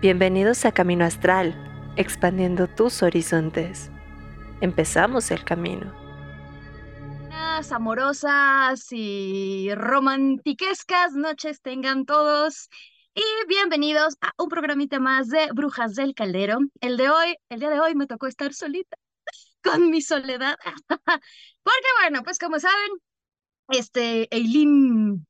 Bienvenidos a Camino Astral, expandiendo tus horizontes. Empezamos el camino. Amorosas y romantiquescas noches tengan todos y bienvenidos a un programita más de Brujas del Caldero. El de hoy, el día de hoy me tocó estar solita con mi soledad. Porque bueno, pues como saben, este Eileen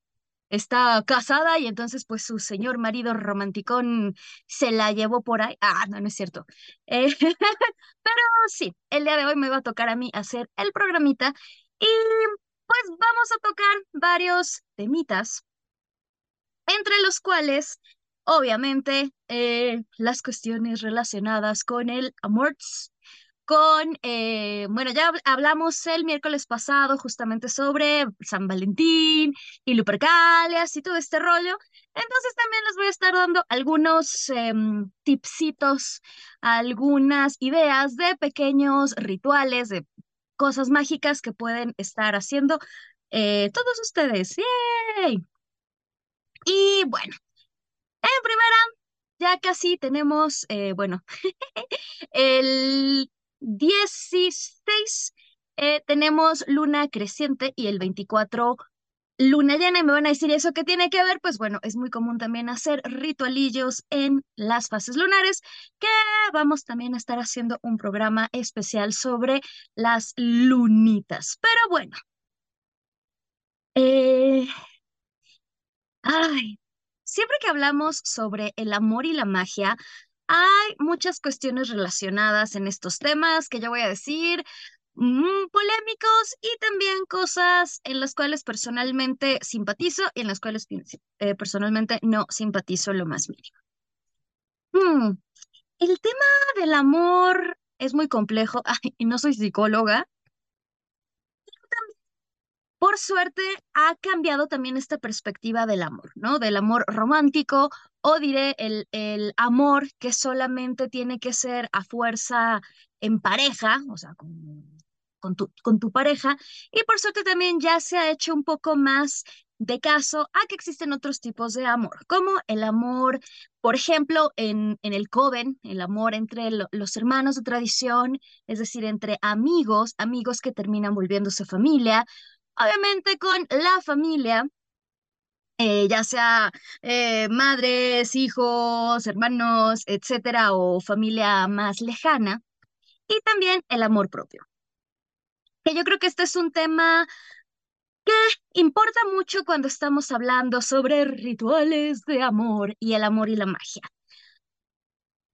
está casada y entonces pues su señor marido romanticón se la llevó por ahí. Ah, no, no es cierto. Eh, pero sí, el día de hoy me va a tocar a mí hacer el programita y pues vamos a tocar varios temitas, entre los cuales obviamente eh, las cuestiones relacionadas con el amorts, con, eh, bueno, ya hablamos el miércoles pasado justamente sobre San Valentín y Lupercalias y todo este rollo. Entonces también les voy a estar dando algunos em, tipsitos, algunas ideas de pequeños rituales, de cosas mágicas que pueden estar haciendo eh, todos ustedes. ¡Yay! Y bueno, en primera, ya casi tenemos, eh, bueno, el 16 eh, tenemos luna creciente y el 24 luna llena y me van a decir eso qué tiene que ver, pues bueno, es muy común también hacer ritualillos en las fases lunares, que vamos también a estar haciendo un programa especial sobre las lunitas. Pero bueno. Eh, ay, siempre que hablamos sobre el amor y la magia, hay muchas cuestiones relacionadas en estos temas que yo voy a decir, mm, polémicos y también cosas en las cuales personalmente simpatizo y en las cuales eh, personalmente no simpatizo lo más mínimo. Hmm, el tema del amor es muy complejo y no soy psicóloga. Por suerte ha cambiado también esta perspectiva del amor, ¿no? Del amor romántico o diré el, el amor que solamente tiene que ser a fuerza en pareja, o sea, con, tu, con tu pareja. Y por suerte también ya se ha hecho un poco más de caso a que existen otros tipos de amor, como el amor, por ejemplo, en, en el Coven, el amor entre los hermanos de tradición, es decir, entre amigos, amigos que terminan volviéndose familia, obviamente con la familia, eh, ya sea eh, madres, hijos, hermanos, etcétera, o familia más lejana, y también el amor propio. Que yo creo que este es un tema que importa mucho cuando estamos hablando sobre rituales de amor y el amor y la magia.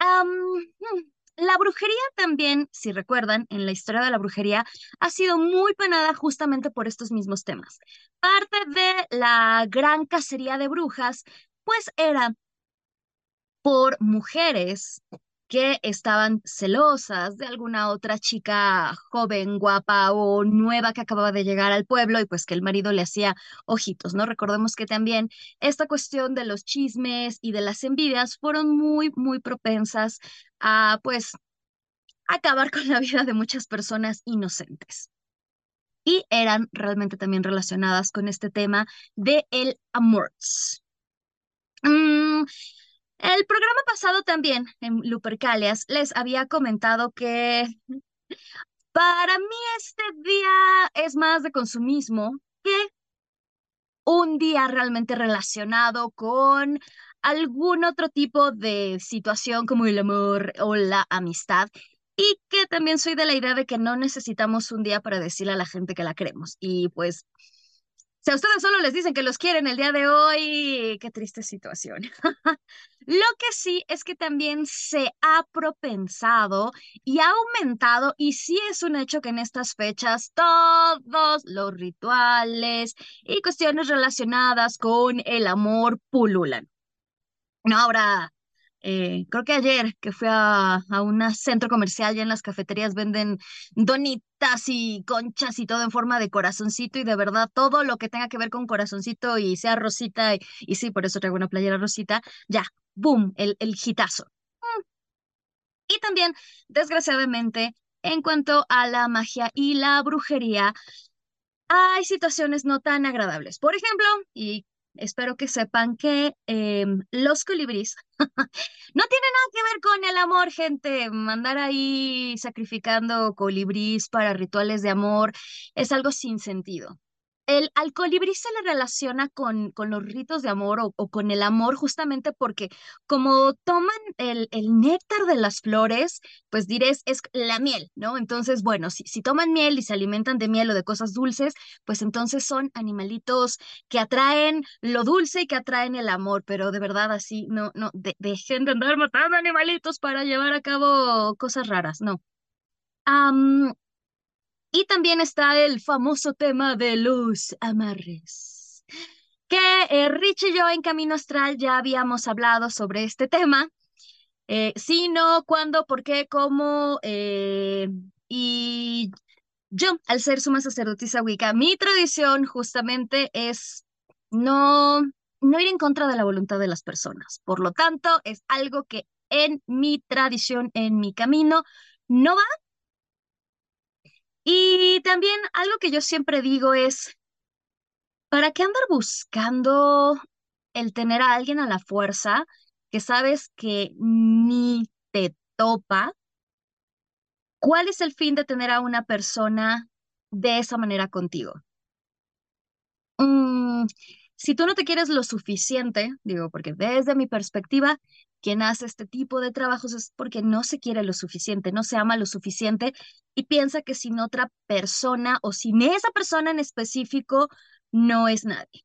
Hmm, la brujería también, si recuerdan, en la historia de la brujería ha sido muy penada justamente por estos mismos temas. Parte de la gran cacería de brujas, pues era por mujeres que estaban celosas de alguna otra chica joven, guapa o nueva que acababa de llegar al pueblo y pues que el marido le hacía ojitos, ¿no? Recordemos que también esta cuestión de los chismes y de las envidias fueron muy, muy propensas a pues acabar con la vida de muchas personas inocentes. Y eran realmente también relacionadas con este tema de el amor. Mm, el programa pasado también, en Lupercalias, les había comentado que para mí este día es más de consumismo que un día realmente relacionado con algún otro tipo de situación como el amor o la amistad. Y que también soy de la idea de que no necesitamos un día para decirle a la gente que la queremos. Y pues si a ustedes solo les dicen que los quieren el día de hoy, qué triste situación. Lo que sí es que también se ha propensado y ha aumentado, y sí es un hecho que en estas fechas todos los rituales y cuestiones relacionadas con el amor pululan. No, ahora eh, creo que ayer que fui a, a un centro comercial y en las cafeterías venden donitas y conchas y todo en forma de corazoncito y de verdad todo lo que tenga que ver con corazoncito y sea rosita y, sí, por eso traigo una playera rosita, ya, boom, el, el. Mm. Y también, desgraciadamente, en cuanto a la magia y la brujería, hay situaciones no tan agradables. Por ejemplo, y espero que sepan que em, los colibríes no tienen nada que ver con el amor, gente. Mandar ahí sacrificando colibríes para rituales de amor es algo sin sentido. El, al colibrí se le relaciona con, con los ritos de amor o, con el amor justamente porque como toman el, el, néctar de las flores, pues dirás, es la miel, ¿no? Entonces, bueno, si, si toman miel y se alimentan de miel o de cosas dulces, pues entonces son animalitos que atraen lo dulce y que atraen el amor, pero de verdad así, no, no, dejen de andar matando animalitos para llevar a cabo cosas raras, no. Y también está el famoso tema de los amarres, que eh, Rich y yo en Camino Astral ya habíamos hablado sobre este tema. Eh, sí, no, cuándo, por qué, cómo. Eh, y yo, al ser suma sacerdotisa Wicca, mi tradición justamente es no, no ir en contra de la voluntad de las personas. Por lo tanto, es algo que en mi tradición, en mi camino, no va y también algo que yo siempre digo es, ¿para qué andar buscando el tener a alguien a la fuerza que sabes que ni te topa? ¿Cuál es el fin de tener a una persona de esa manera contigo? Mm, si tú no te quieres lo suficiente, digo, porque desde mi perspectiva, quien hace este tipo de trabajos es porque no se quiere lo suficiente, no se ama lo suficiente y piensa que sin otra persona o sin esa persona en específico no es nadie.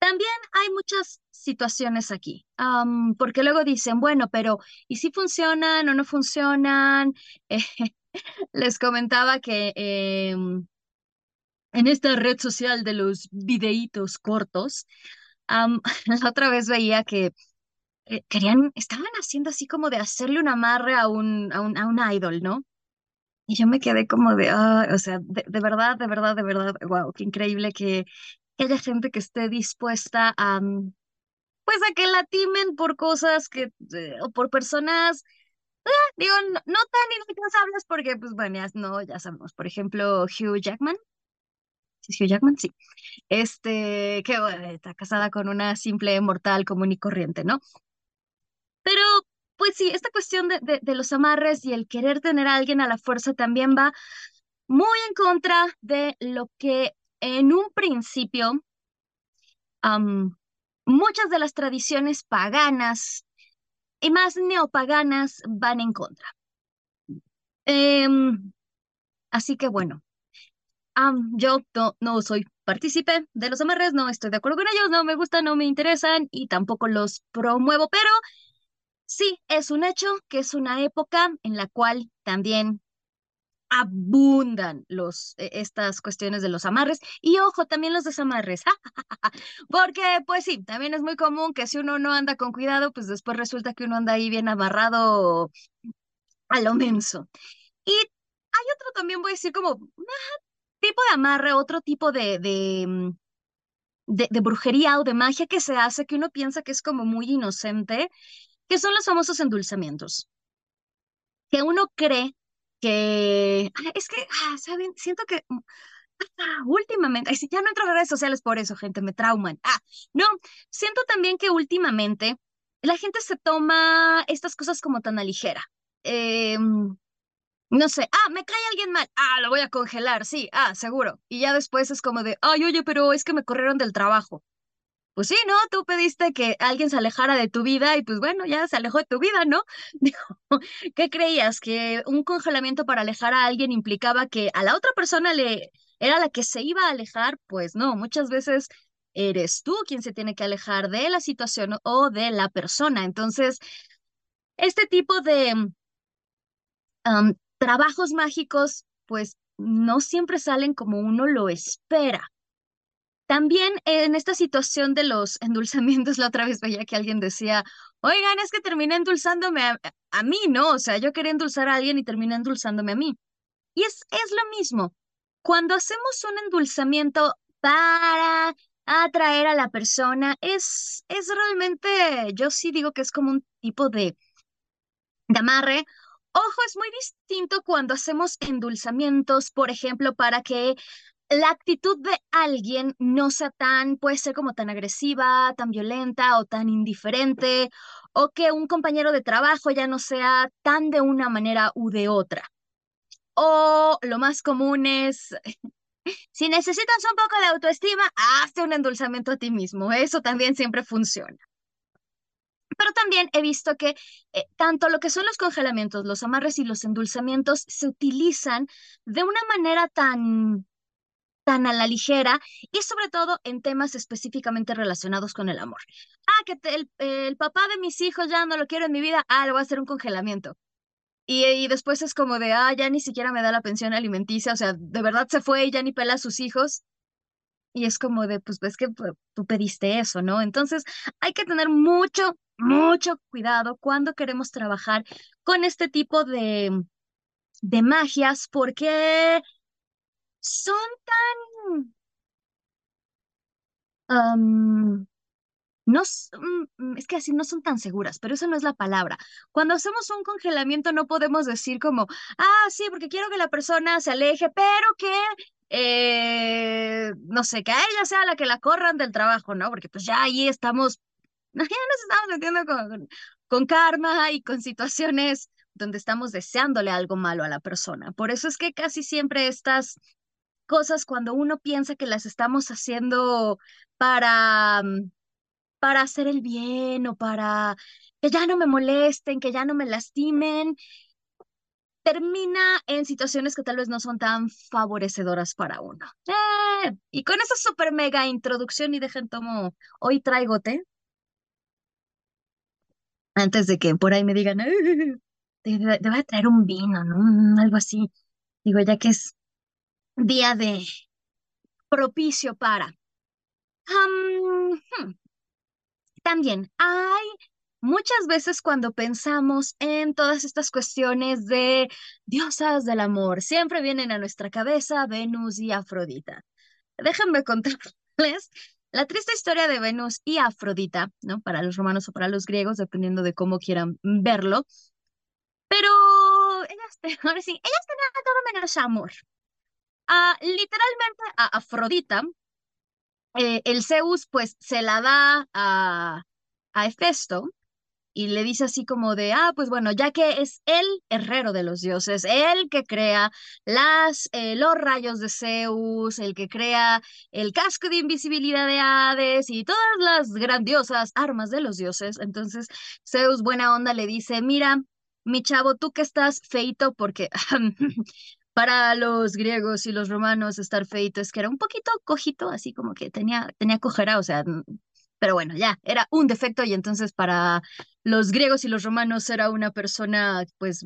También hay muchas situaciones aquí, porque luego dicen, bueno, pero ¿y si funcionan o no funcionan? les comentaba que em, en esta red social de los videitos cortos, la otra vez veía que eh, querían, estaban haciendo así como de hacerle un amarre a un, a un, a un idol, ¿no? Y yo me quedé como de, ah, o sea, de, verdad, de verdad, de verdad, wow, qué increíble que, haya gente que esté dispuesta a, mm, pues a que la timen por cosas que, eh, o por personas, ah, digo, no, tan inalcanzables porque, pues bueno, ya, no, ya sabemos, por ejemplo, Hugh Jackman, ¿Sí es Hugh Jackman? Sí. Este, que está casada con una simple mortal común y corriente, ¿no? Pero pues sí, esta cuestión de, de, los amarres y el querer tener a alguien a la fuerza también va muy en contra de lo que en un principio muchas de las tradiciones paganas y más neopaganas van en contra. Em, así que bueno, yo no, no soy partícipe de los amarres, no estoy de acuerdo con ellos, no me gustan, no me interesan y tampoco los promuevo, pero Sí, es un hecho que es una época en la cual también abundan los, e, estas cuestiones de los amarres y ojo, también los desamarres, porque pues sí, también es muy común que si uno no anda con cuidado, pues después resulta que uno anda ahí bien amarrado a lo menso. Y hay otro también, voy a decir como tipo de amarre, otro tipo de, mm, de, de brujería o de magia que se hace que uno piensa que es como muy inocente que son los famosos endulzamientos. Que uno cree que, ah, es que, ah, ¿saben? Siento que mm, ah, últimamente, ya no entro a redes sociales por eso, gente, me trauman. Ah, no, siento también que últimamente la gente se toma estas cosas como tan a ligera. Em, no sé, ah, me cae alguien mal, ah, lo voy a congelar, sí, ah, seguro. Y ya después es como de, ay, oye, pero es que me corrieron del trabajo pues sí, ¿no? Tú pediste que alguien se alejara de tu vida y pues bueno, ya se alejó de tu vida, ¿no? ¿Qué creías? ¿Que un congelamiento para alejar a alguien implicaba que a la otra persona le era la que se iba a alejar? Pues no, muchas veces eres tú quien se tiene que alejar de la situación o de la persona. Entonces, este tipo de trabajos mágicos, pues no siempre salen como uno lo espera. También en esta situación de los endulzamientos, la otra vez veía que alguien decía, oigan, es que terminé endulzándome a, mí, ¿no? O sea, yo quería endulzar a alguien y terminé endulzándome a mí. Y es, es lo mismo. Cuando hacemos un endulzamiento para atraer a la persona, es, es realmente, yo sí digo que es como un tipo de, de amarre. Ojo, es muy distinto cuando hacemos endulzamientos, por ejemplo, para que la actitud de alguien no sea tan, puede ser como tan agresiva, tan violenta o tan indiferente, o que un compañero de trabajo ya no sea tan de una manera u de otra. O lo más común es, si necesitas un poco de autoestima, hazte un endulzamiento a ti mismo. Eso también siempre funciona. Pero también he visto que eh, tanto lo que son los congelamientos, los amarres y los endulzamientos se utilizan de una manera tan tan a la ligera y sobre todo en temas específicamente relacionados con el amor. Ah, que el, el, papá de mis hijos ya no lo quiero en mi vida, ah, le voy a hacer un congelamiento. Y, y, después es como de, ah, ya ni siquiera me da la pensión alimenticia, o sea, de verdad se fue y ya ni pela a sus hijos. Y es como de, pues ves que tú pediste eso, ¿no? Entonces hay que tener mucho, mucho cuidado cuando queremos trabajar con este tipo de, de magias, porque son tan... no, mm, es que así no son tan seguras, pero eso no es la palabra. Cuando hacemos un congelamiento no podemos decir como, ah, sí, porque quiero que la persona se aleje, pero que, eh, no sé, que a ella sea la que la corran del trabajo, ¿no? Porque pues ya ahí estamos, ya nos estamos metiendo con, con karma y con situaciones donde estamos deseándole algo malo a la persona. Por eso es que casi siempre estas cosas cuando uno piensa que las estamos haciendo para, mm, para hacer el bien o para que ya no me molesten, que ya no me lastimen, termina en situaciones que tal vez no son tan favorecedoras para uno. Eh, y con esa super mega introducción y dejen tomo, hoy traigo té. Antes de que por ahí me digan, debe traer un vino, ¿no? Algo así. Digo, ya que es día de propicio para. Hmm. También hay muchas veces cuando pensamos en todas estas cuestiones de diosas del amor, siempre vienen a nuestra cabeza Venus y Afrodita. Déjenme contarles la triste historia de Venus y Afrodita, ¿no? Para los romanos o para los griegos, dependiendo de cómo quieran verlo. Pero ellas, ahora sí, ellas tenían todo menos amor literalmente a Afrodita, eh, el Zeus pues se la da a, a Hefesto y le dice así como de, ah, pues bueno, ya que es el herrero de los dioses, el que crea las, eh, los rayos de Zeus, el que crea el casco de invisibilidad de Hades y todas las grandiosas armas de los dioses, entonces Zeus buena onda le dice, mira, mi chavo, tú que estás feito porque para los griegos y los romanos estar feito es que era un poquito cojito, así como que tenía, tenía cojera, o sea, pero bueno, ya, era un defecto y entonces para los griegos y los romanos era una persona pues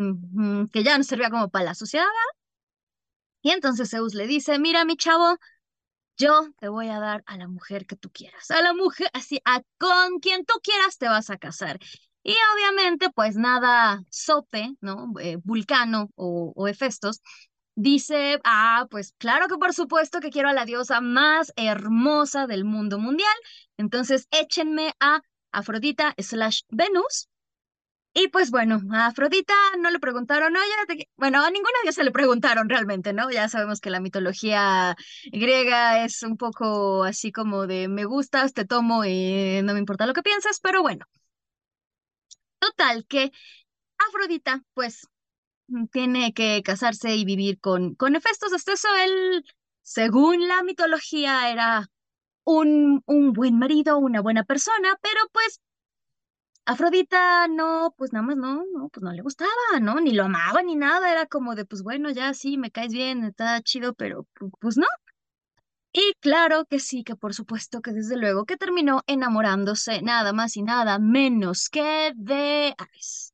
que ya no servía como para la sociedad. Y entonces Zeus le dice, mira mi chavo, yo te voy a dar a la mujer que tú quieras, a la mujer, así, a con quien tú quieras te vas a casar. Y obviamente, pues nada, Sope, ¿no? Eh, Vulcano o, o Hefestos, Dice, ah, pues claro que por supuesto que quiero a la diosa más hermosa del mundo mundial. Entonces échenme a Afrodita slash Venus. Y pues bueno, a Afrodita no le preguntaron, no, ya bueno, a ninguna diosa le preguntaron realmente, ¿no? Ya sabemos que la mitología griega es un poco así como de me gustas, te tomo y no me importa lo que piensas, pero bueno. Total, que Afrodita, pues tiene que casarse y vivir con, con Hefestos. Hasta eso él, según la mitología, era un, un buen marido, una buena persona, pero pues Afrodita no, pues nada más no, no, pues no le gustaba, ¿no? Ni lo amaba ni nada, era como de, pues bueno, ya sí, me caes bien, está chido, pero pues no. Y claro que sí, que por supuesto que desde luego que terminó enamorándose nada más y nada menos que de Ares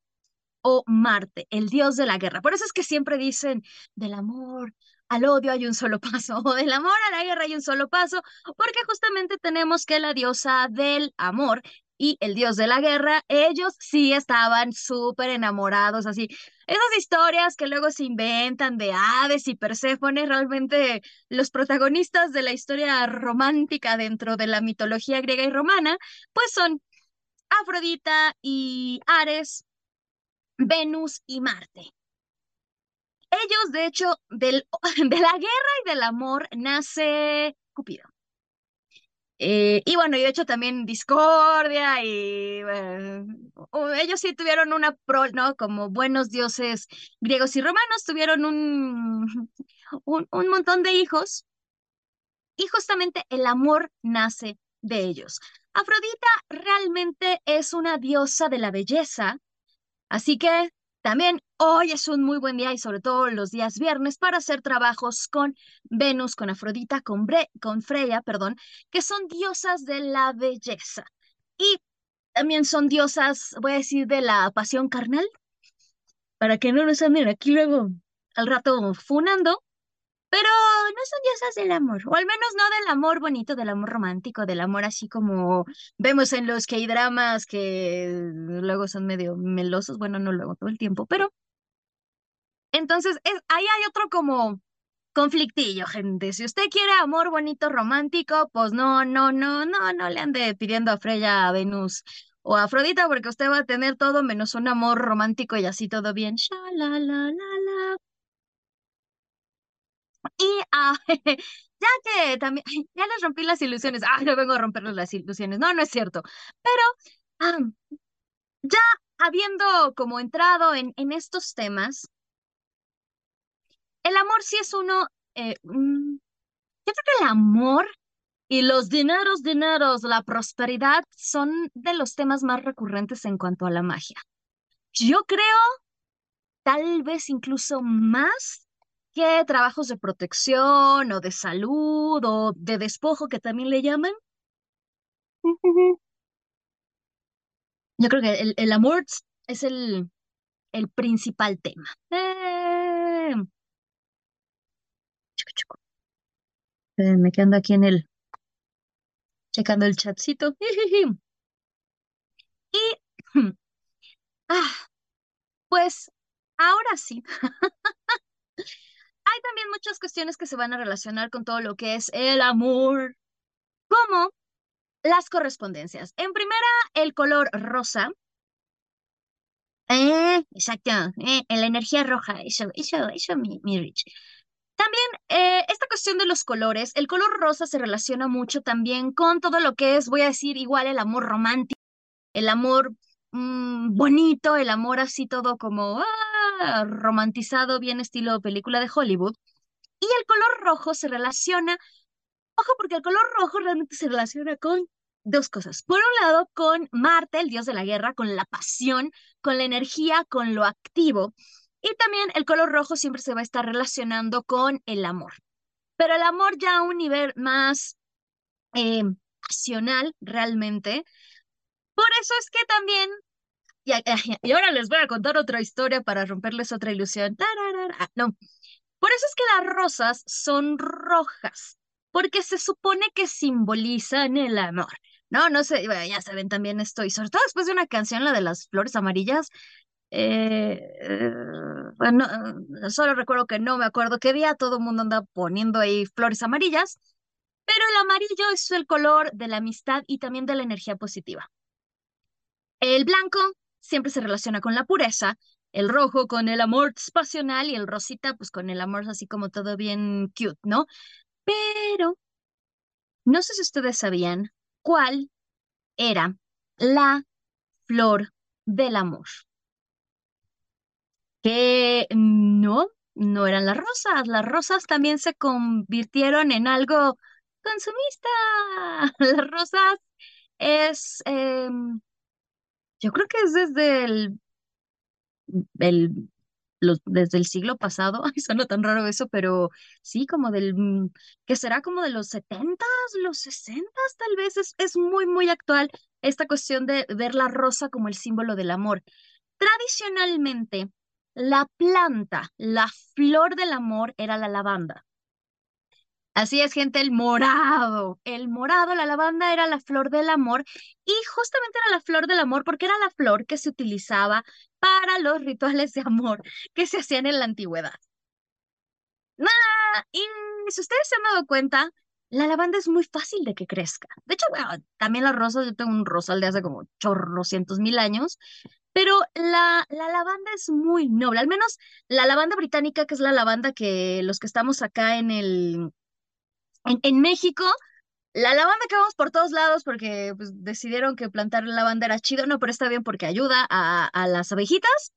o Marte, el dios de la guerra. Por eso es que siempre dicen del amor al odio hay un solo paso, o del amor a la guerra hay un solo paso, porque justamente tenemos que la diosa del amor y el dios de la guerra, ellos sí estaban súper enamorados, así. Esas historias que luego se inventan de Hades y Perséfone, realmente los protagonistas de la historia romántica dentro de la mitología griega y romana, pues son Afrodita y Ares, Venus y Marte. ellos, de hecho, del, de la guerra y del amor nace Cupido. Eh, y bueno, y de hecho también discordia y ellos sí tuvieron una pro, ¿no? Como buenos dioses griegos y romanos, tuvieron un, un, un montón de hijos y justamente el amor nace de ellos. Afrodita realmente es una diosa de la belleza, así que también hoy es un muy buen día y sobre todo los días viernes para hacer trabajos con Venus, con Afrodita, con, con Freya, perdón, que son diosas de la belleza. Y también son diosas, voy a decir, de la pasión carnal, para que no nos anden aquí luego al rato funando. Pero no son diosas del amor, o al menos no del amor bonito, del amor romántico, del amor así como vemos en los K-dramas que luego son medio melosos, bueno, no luego todo el tiempo, pero entonces es, ahí hay otro como conflictillo, gente. Si usted quiere amor bonito, romántico, pues no, no, no, no, no le ande pidiendo a Freya, a Venus o a Afrodita, porque usted va a tener todo menos un amor romántico y así todo bien. Sha, la, la, la. Y ah, ya que también, ya les rompí las ilusiones, ah, yo vengo a romperles las ilusiones, no, no es cierto, pero ya habiendo como entrado en, en estos temas, el amor sí es uno, eh, mm, yo creo que el amor y los dineros, dineros, la prosperidad son de los temas más recurrentes en cuanto a la magia. Yo creo, tal vez incluso más que trabajos de protección o de salud o de despojo que también le llaman. Yo creo que el, el amor es el, el principal tema. Eh, me quedo aquí en el, checando el chatcito. Y, ah, pues, ahora sí. Hay también muchas cuestiones que se van a relacionar con todo lo que es el amor, como las correspondencias. En primera, el color rosa. Eh, exacto, eh, la energía roja, eso, eso, eso, mi, mi Rich. También eh, esta cuestión de los colores, el color rosa se relaciona mucho también con todo lo que es, voy a decir, igual el amor romántico, el amor mm, bonito, el amor así todo como romantizado, bien estilo película de Hollywood. Y el color rojo se relaciona, ojo, porque el color rojo realmente se relaciona con dos cosas. Por un lado, con Marte, el dios de la guerra, con la pasión, con la energía, con lo activo. Y también el color rojo siempre se va a estar relacionando con el amor. Pero el amor ya a un nivel más eh, pasional realmente. Por eso es que también, y, ahora les voy a contar otra historia para romperles otra ilusión. no, por eso es que las rosas son rojas, porque se supone que simbolizan el amor. No, no sé, ya saben también esto, y sobre todo después de una canción, la de las flores amarillas, eh, bueno, solo recuerdo que no me acuerdo qué día, todo el mundo anda poniendo ahí flores amarillas, pero el amarillo es el color de la amistad y también de la energía positiva. El blanco siempre se relaciona con la pureza, el rojo con el amor pasional y el rosita pues con el amor así como todo bien cute, ¿no? Pero no sé si ustedes sabían cuál era la flor del amor que no, no eran las rosas. Las rosas también se convirtieron en algo consumista. Las rosas es, em, yo creo que es desde el, el desde el siglo pasado, ay, suena tan raro eso, pero sí, como del, mm, que será como de los setentas, los sesentas, tal vez, es, es muy, muy actual esta cuestión de ver la rosa como el símbolo del amor. Tradicionalmente, la planta, la flor del amor era la lavanda. Así es, gente, el morado. El morado, la lavanda era la flor del amor y justamente era la flor del amor porque era la flor que se utilizaba para los rituales de amor que se hacían en la antigüedad. y si ustedes se han dado cuenta, la lavanda es muy fácil de que crezca. De hecho, bueno, también las rosas, yo tengo un rosal de hace como chorrocientos mil años, pero la, la lavanda es muy noble, al menos la lavanda británica, que es la lavanda que los que estamos acá en el, en, en México, la lavanda que vamos por todos lados porque pues, decidieron que plantar lavanda era chido, no, pero está bien porque ayuda a, a las abejitas.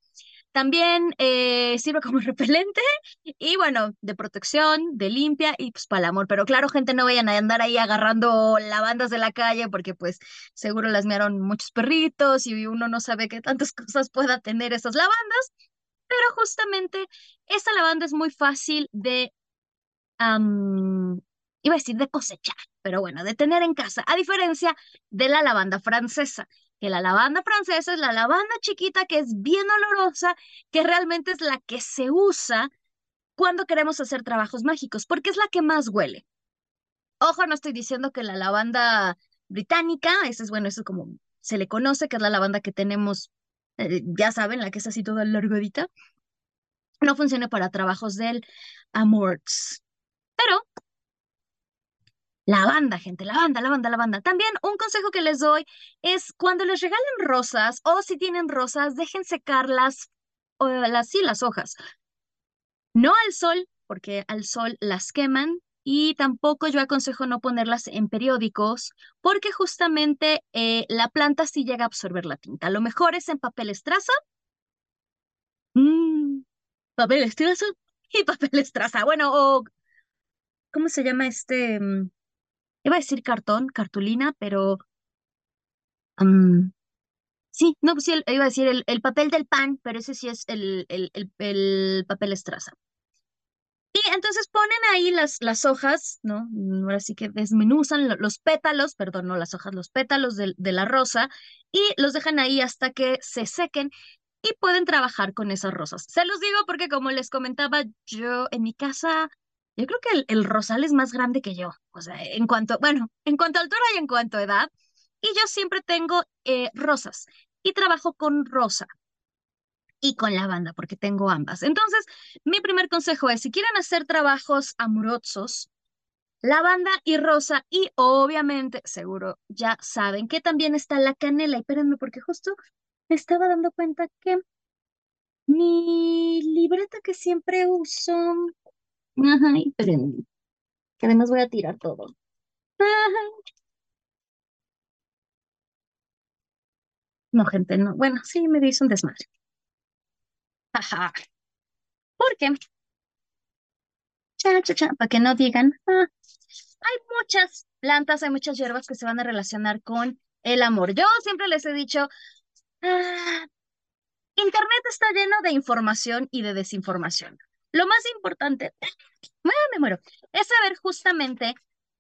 También eh, sirve como repelente y bueno, de protección, de limpia y pues para el amor. Pero claro, gente, no vayan a andar ahí agarrando lavandas de la calle porque pues seguro las mearon muchos perritos y uno no sabe qué tantas cosas pueda tener esas lavandas. Pero justamente esta lavanda es muy fácil de, iba a decir de cosechar, pero bueno, de tener en casa, a diferencia de la lavanda francesa que la lavanda francesa es la lavanda chiquita que es bien olorosa, que realmente es la que se usa cuando queremos hacer trabajos mágicos, porque es la que más huele. Ojo, no estoy diciendo que la lavanda británica, esa es bueno, eso es como se le conoce, que es la lavanda que tenemos, eh, ya saben, la que es así toda largodita, no funciona para trabajos del amorts. Pero Lavanda, gente, lavanda, lavanda, lavanda. También un consejo que les doy es cuando les regalen rosas o si tienen rosas, dejen secarlas, o las, sí, las hojas. No al sol, porque al sol las queman y tampoco yo aconsejo no ponerlas en periódicos porque justamente eh, la planta sí llega a absorber la tinta. Lo mejor es en papel estraza. Mm, papel estraza y papel estraza. Bueno, ¿cómo se llama este? Iba a decir cartón, cartulina, pero sí, no, pues sí, iba a decir el, papel del pan, pero ese sí es el, el, el, papel estraza. Y entonces ponen ahí las, las hojas, ¿no? Ahora sí que desmenuzan los pétalos, perdón, no las hojas, los pétalos de, de la rosa y los dejan ahí hasta que se sequen y pueden trabajar con esas rosas. Se los digo porque como les comentaba, yo en mi casa yo creo que el, rosal es más grande que yo, o sea, en cuanto, bueno, en cuanto a altura y en cuanto a edad, y yo siempre tengo eh, rosas y trabajo con rosa y con lavanda porque tengo ambas. Entonces, mi primer consejo es, si quieren hacer trabajos amorosos, lavanda y rosa y obviamente, seguro, ya saben que también está la canela. Y espérenme porque justo me estaba dando cuenta que mi libreta que siempre uso Ajá, y Que además voy a tirar todo. No, gente, no. Bueno, sí, me dice un desmadre. Ajá. ¿Por qué? Cha, cha, cha, para que no digan, ah, hay muchas plantas, hay muchas hierbas que se van a relacionar con el amor. Yo siempre les he dicho, ah, Internet está lleno de información y de desinformación. Lo más importante, me muero, es saber justamente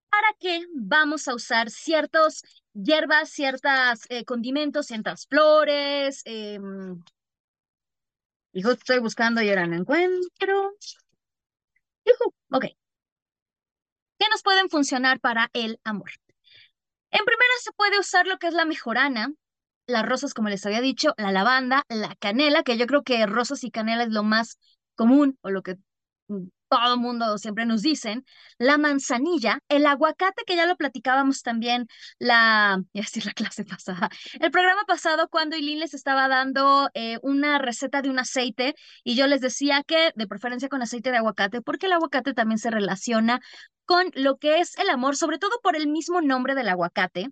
para qué vamos a usar ciertos hierbas, ciertos eh, condimentos, ciertas flores. Eh, estoy buscando y ahora no encuentro. ok. ¿Qué nos pueden funcionar para el amor? En primera se puede usar lo que es la mejorana, las rosas, como les había dicho, la lavanda, la canela, que yo creo que rosas y canela es lo más común o lo que todo mundo siempre nos dicen, la manzanilla, el aguacate, que ya lo platicábamos también la, a decir la clase pasada, el programa pasado cuando Eileen les estaba dando eh, una receta de un aceite y yo les decía que de preferencia con aceite de aguacate, porque el aguacate también se relaciona con lo que es el amor, sobre todo por el mismo nombre del aguacate,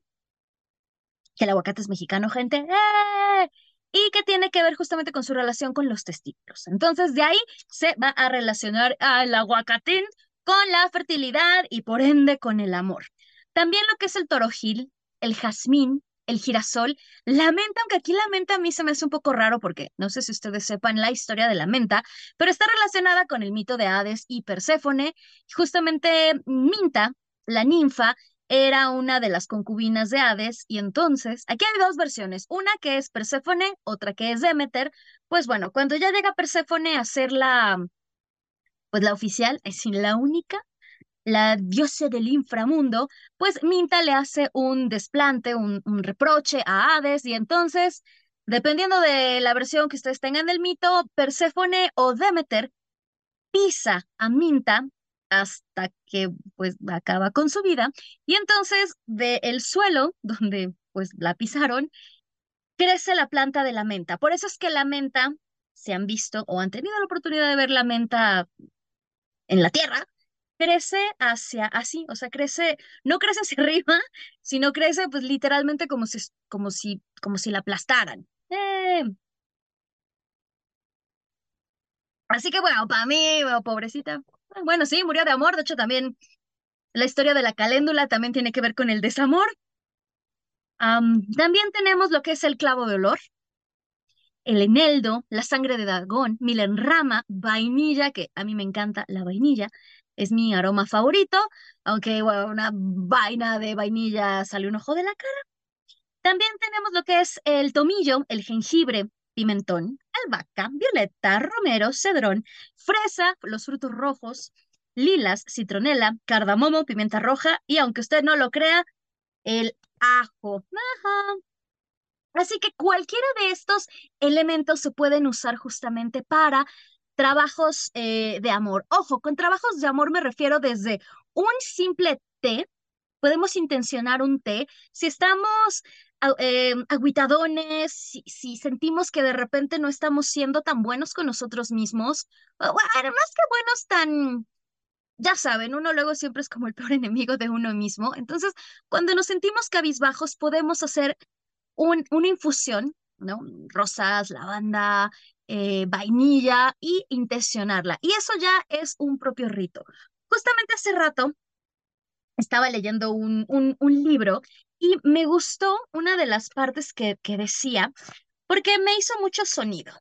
que el aguacate es mexicano, gente. ¡Eh! Y que tiene que ver justamente con su relación con los testículos. Entonces, de ahí se va a relacionar al aguacatín con la fertilidad y por ende con el amor. También lo que es el torojil, el jazmín, el girasol, la menta, aunque aquí la menta a mí se me hace un poco raro porque no sé si ustedes sepan la historia de la menta, pero está relacionada con el mito de Hades y Perséfone. Justamente Minta, la ninfa, era una de las concubinas de Hades y entonces, aquí hay dos versiones, una que es Perséfone, otra que es Demeter. Pues bueno, cuando ya llega Perséfone a ser la, pues la oficial, es decir, la única, la diosa del inframundo, pues Minta le hace un desplante, un, un reproche a Hades y entonces, dependiendo de la versión que ustedes tengan del mito, Perséfone o Demeter pisa a Minta hasta que pues acaba con su vida. Y entonces del suelo donde pues la pisaron, crece la planta de la menta. Por eso es que la menta, se han visto o han tenido la oportunidad de ver la menta en la tierra, crece hacia así, o sea, crece, no crece hacia arriba, sino crece pues literalmente como si, como si, como si la aplastaran. Eh. Así que bueno, para mí, pobrecita, bueno, sí, murió de amor, de hecho también la historia de la caléndula también tiene que ver con el desamor. también tenemos lo que es el clavo de olor, el eneldo, la sangre de dragón, milenrama, vainilla, que a mí me encanta la vainilla, es mi aroma favorito, aunque una vaina de vainilla sale un ojo de la cara. También tenemos lo que es el tomillo, el jengibre, pimentón, albahaca, violeta, romero, cedrón, fresa, los frutos rojos, lilas, citronela, cardamomo, pimienta roja y aunque usted no lo crea, el ajo. Así que cualquiera de estos elementos se pueden usar justamente para trabajos eh, de amor. Ojo, con trabajos de amor me refiero desde un simple té, podemos intencionar un té. Si estamos eh, aguitadones, si, sentimos que de repente no estamos siendo tan buenos con nosotros mismos, o, más que buenos, tan, ya saben, uno luego siempre es como el peor enemigo de uno mismo. Entonces, cuando nos sentimos cabizbajos, podemos hacer un, una infusión, ¿no? Rosas, lavanda, eh, vainilla y intencionarla. Y eso ya es un propio rito. Justamente hace rato estaba leyendo un, un, libro y me gustó una de las partes que, que decía, porque me hizo mucho sonido.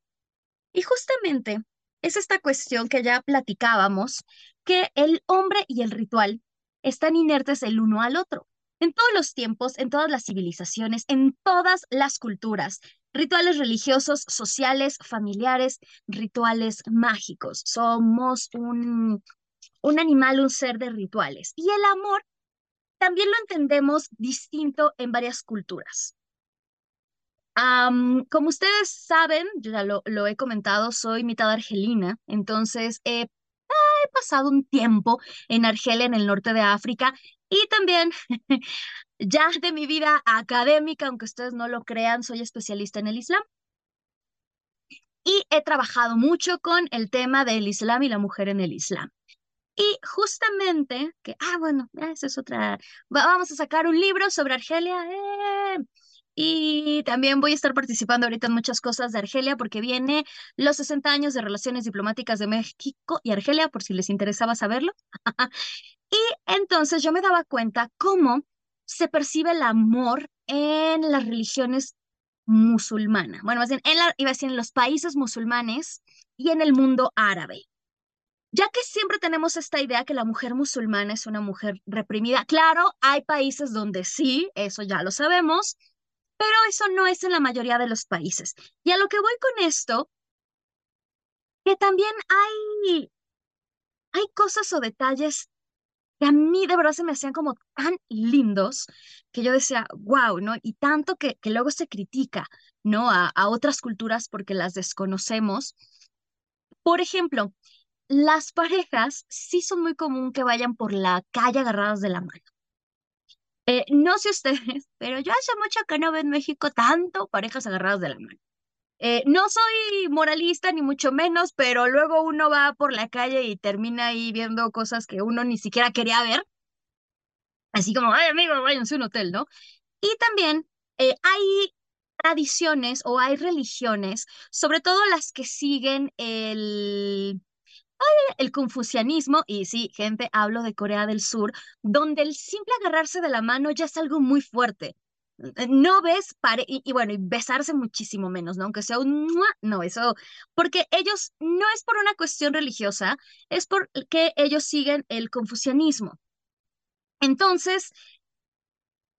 Y justamente es esta cuestión que ya platicábamos, que el hombre y el ritual están inertes el uno al otro. En todos los tiempos, en todas las civilizaciones, en todas las culturas, rituales religiosos, sociales, familiares, rituales mágicos. Somos un, un animal, un ser de rituales. Y el amor también lo entendemos distinto en varias culturas. como ustedes saben, ya lo, lo, he comentado, soy mitad argelina, entonces he pasado un tiempo en Argelia, en el norte de África, y también ya de mi vida académica, aunque ustedes no lo crean, soy especialista en el Islam. Y he trabajado mucho con el tema del Islam y la mujer en el Islam. Y justamente, que, ah, bueno, esa es otra, vamos a sacar un libro sobre Argelia. Eh, y también voy a estar participando ahorita en muchas cosas de Argelia porque viene los 60 años de relaciones diplomáticas de México y Argelia, por si les interesaba saberlo. y entonces yo me daba cuenta cómo se percibe el amor en las religiones musulmanas. Bueno, más bien, en la, iba a decir en los países musulmanes y en el mundo árabe. Ya que siempre tenemos esta idea que la mujer musulmana es una mujer reprimida. Claro, hay países donde sí, eso ya lo sabemos, pero eso no es en la mayoría de los países. Y a lo que voy con esto, que también hay, hay cosas o detalles que a mí de verdad se me hacían como tan lindos que yo decía, wow, ¿no? Y tanto que, luego se critica, ¿no? A otras culturas porque las desconocemos. Por ejemplo, las parejas sí son muy común que vayan por la calle agarradas de la mano. Eh, no sé ustedes, pero yo hace mucho que no veo en México tanto parejas agarradas de la mano. Eh, no soy moralista ni mucho menos, pero luego uno va por la calle y termina ahí viendo cosas que uno ni siquiera quería ver. Así como, ay amigo, váyanse a un hotel, ¿no? Y también eh, hay tradiciones o hay religiones, sobre todo las que siguen el el confucianismo, y sí, gente, hablo de Corea del Sur, donde el simple agarrarse de la mano ya es algo muy fuerte. Eh, no ves, pare y, bueno, y besarse muchísimo menos, ¿no? Aunque sea un, no, eso, porque ellos, no es por una cuestión religiosa, es porque ellos siguen el confucianismo. Entonces,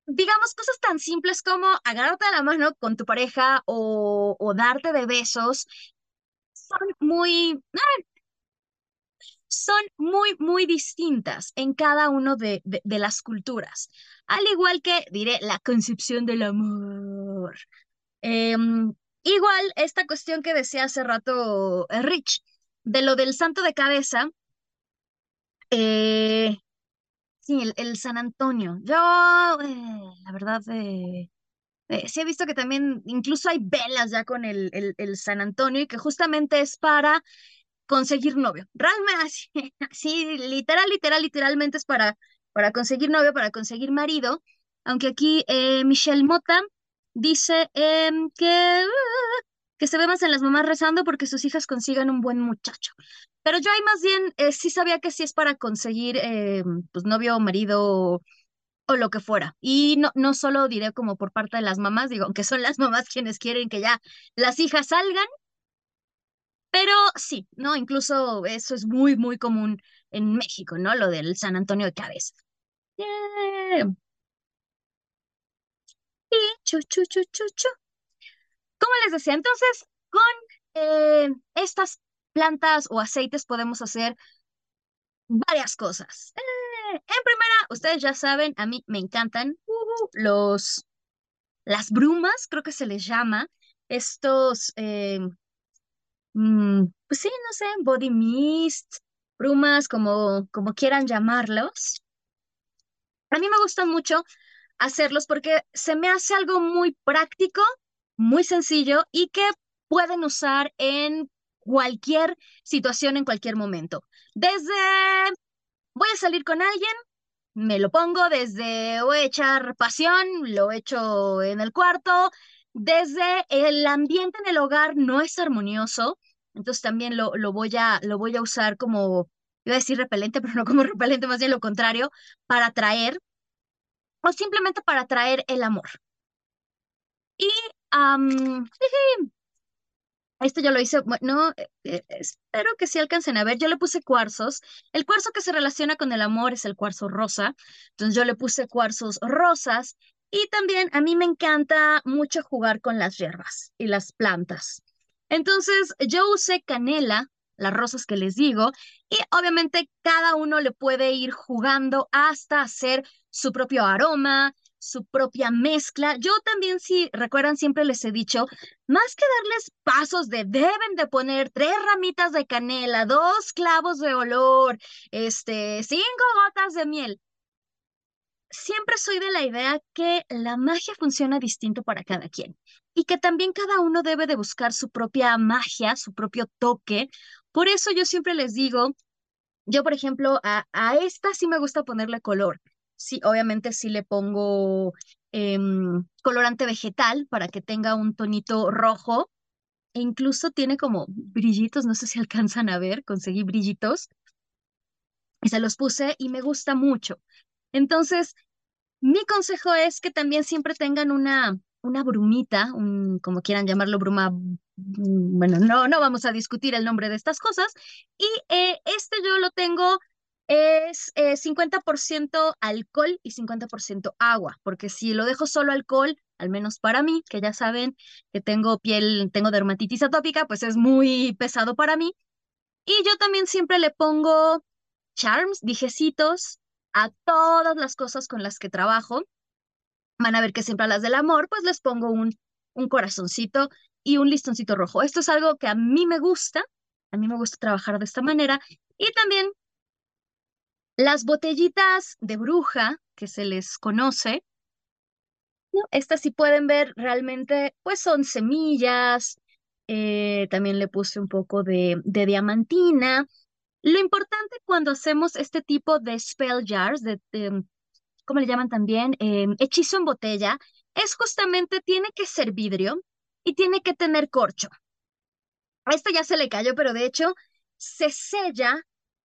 digamos, cosas tan simples como agarrarte de la mano con tu pareja o, o darte de besos, son muy, son muy, muy distintas en cada uno de, de, las culturas. Al igual que, diré, la concepción del amor. Em, igual, esta cuestión que decía hace rato eh, Rich, de lo del santo de cabeza, Eh, sí, el, San Antonio. Yo, eh, la verdad, sí he visto que también incluso hay velas ya con el, el, San Antonio y que justamente es para conseguir novio. Realmente, así, literal, literal, literalmente es para, para conseguir novio, para conseguir marido. Aunque aquí Michelle Mota dice em, que, que se ve más en las mamás rezando porque sus hijas consigan un buen muchacho. Pero yo ahí más bien eh, sí sabía que sí es para conseguir em, pues novio marido o, lo que fuera. Y no, no solo diré como por parte de las mamás, digo, aunque son las mamás quienes quieren que ya las hijas salgan, pero sí, ¿no? Incluso eso es muy, muy común en México, ¿no? Lo del San Antonio de Cabeza. Y chu, chu, chu, chu, chu. Como les decía, entonces, con eh, estas plantas o aceites podemos hacer varias cosas. Eh, en primera, ustedes ya saben, a mí me encantan uh, los, las brumas, creo que se les llama, estos, eh, mm, pues sí, no sé, body mist, brumas, como, como quieran llamarlos. A mí me gustan mucho hacerlos porque se me hace algo muy práctico, muy sencillo y que pueden usar en cualquier situación, en cualquier momento. Desde voy a salir con alguien, me lo pongo, desde voy a echar pasión, lo echo en el cuarto, desde el ambiente en el hogar no es armonioso, entonces también lo, lo, voy, a, lo voy a usar como, iba a decir repelente, pero no como repelente, más bien lo contrario, para atraer o simplemente para atraer el amor. Y esto yo lo hice, bueno, eh, eh, espero que sí alcancen a ver. Yo le puse cuarzos. El cuarzo que se relaciona con el amor es el cuarzo rosa. Entonces yo le puse cuarzos rosas. Y también a mí me encanta mucho jugar con las hierbas y las plantas. Entonces yo usé canela, las rosas que les digo, y obviamente cada uno le puede ir jugando hasta hacer su propio aroma, su propia mezcla. Yo también, si recuerdan, siempre les he dicho, más que darles pasos de deben de poner tres ramitas de canela, dos clavos de olor, este, cinco gotas de miel. Siempre soy de la idea que la magia funciona distinto para cada quien y que también cada uno debe de buscar su propia magia, su propio toque. Por eso yo siempre les digo, yo por ejemplo, a, a esta sí me gusta ponerle color sí, obviamente sí le pongo em, colorante vegetal para que tenga un tonito rojo. E incluso tiene como brillitos, no sé si alcanzan a ver, conseguí brillitos. Y se los puse y me gusta mucho. Entonces, mi consejo es que también siempre tengan una, una brumita, como quieran llamarlo, bruma, mm, bueno, no, no vamos a discutir el nombre de estas cosas. Y eh, este yo lo tengo es 50% eh, alcohol y 50% agua, porque si lo dejo solo alcohol, al menos para mí, que ya saben que tengo piel, tengo dermatitis atópica, pues es muy pesado para mí. Y yo también siempre le pongo charms, dijecitos, a todas las cosas con las que trabajo. Van a ver que siempre a las del amor, pues les pongo un, un corazoncito y un listoncito rojo. Esto es algo que a mí me gusta, a mí me gusta trabajar de esta manera. Y también las botellitas de bruja, que se les conoce, estas sí pueden ver realmente, pues son semillas, eh, también le puse un poco de, de, diamantina. Lo importante cuando hacemos este tipo de spell jars, de, ¿cómo le llaman también? Em, hechizo en botella, es justamente, tiene que ser vidrio y tiene que tener corcho. A esto ya se le cayó, pero de hecho se sella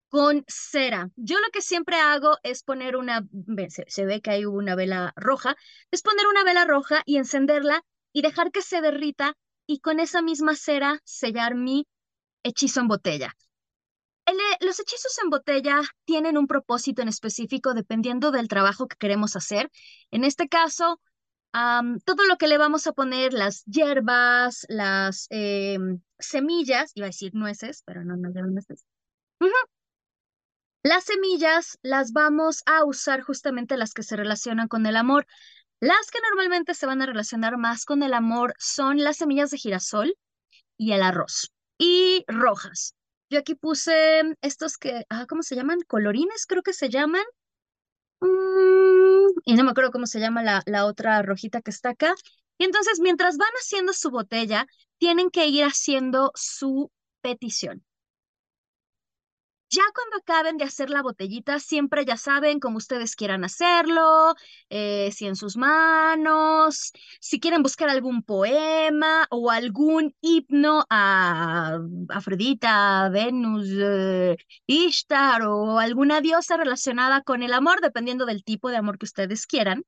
con cera. Yo lo que siempre hago es poner una, se, ve que hay una vela roja, es poner una vela roja y encenderla y dejar que se derrita y con esa misma cera sellar mi hechizo en botella. Los hechizos en botella tienen un propósito en específico dependiendo del trabajo que queremos hacer. En este caso, todo lo que le vamos a poner, las hierbas, las em, semillas, iba a decir nueces, pero no, no, nueces. Las semillas las vamos a usar justamente las que se relacionan con el amor. Las que normalmente se van a relacionar más con el amor son las semillas de girasol y el arroz. Y rojas. Yo aquí puse estos que, ah, ¿cómo se llaman? Colorines, creo que se llaman. Mm, y no me acuerdo cómo se llama la, la otra rojita que está acá. Y entonces, mientras van haciendo su botella, tienen que ir haciendo su petición. Ya cuando acaben de hacer la botellita, siempre ya saben cómo ustedes quieran hacerlo, eh, si en sus manos, si quieren buscar algún poema o algún himno a Afrodita, Venus, eh, Ishtar o alguna diosa relacionada con el amor, dependiendo del tipo de amor que ustedes quieran.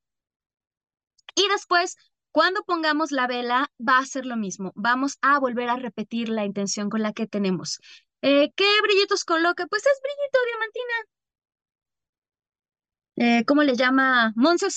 Y después, cuando pongamos la vela, va a ser lo mismo. Vamos a volver a repetir la intención con la que tenemos. Eh, ¿qué brillitos coloca? Pues es brillito diamantina. Eh, ¿cómo le llama? Monse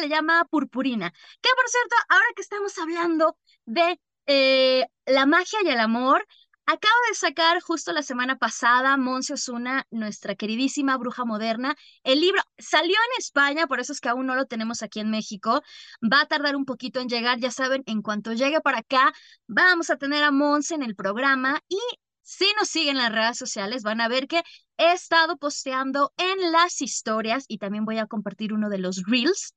le llama purpurina. Que por cierto, ahora que estamos hablando de eh, la magia y el amor, acabo de sacar justo la semana pasada Monse Osuna, nuestra queridísima bruja moderna. El libro salió en España, por eso es que aún no lo tenemos aquí en México. Va a tardar un poquito en llegar, ya saben, en cuanto llegue para acá, vamos a tener a Monse en el programa y si nos siguen en las redes sociales, van a ver que he estado posteando en las historias y también voy a compartir uno de los reels.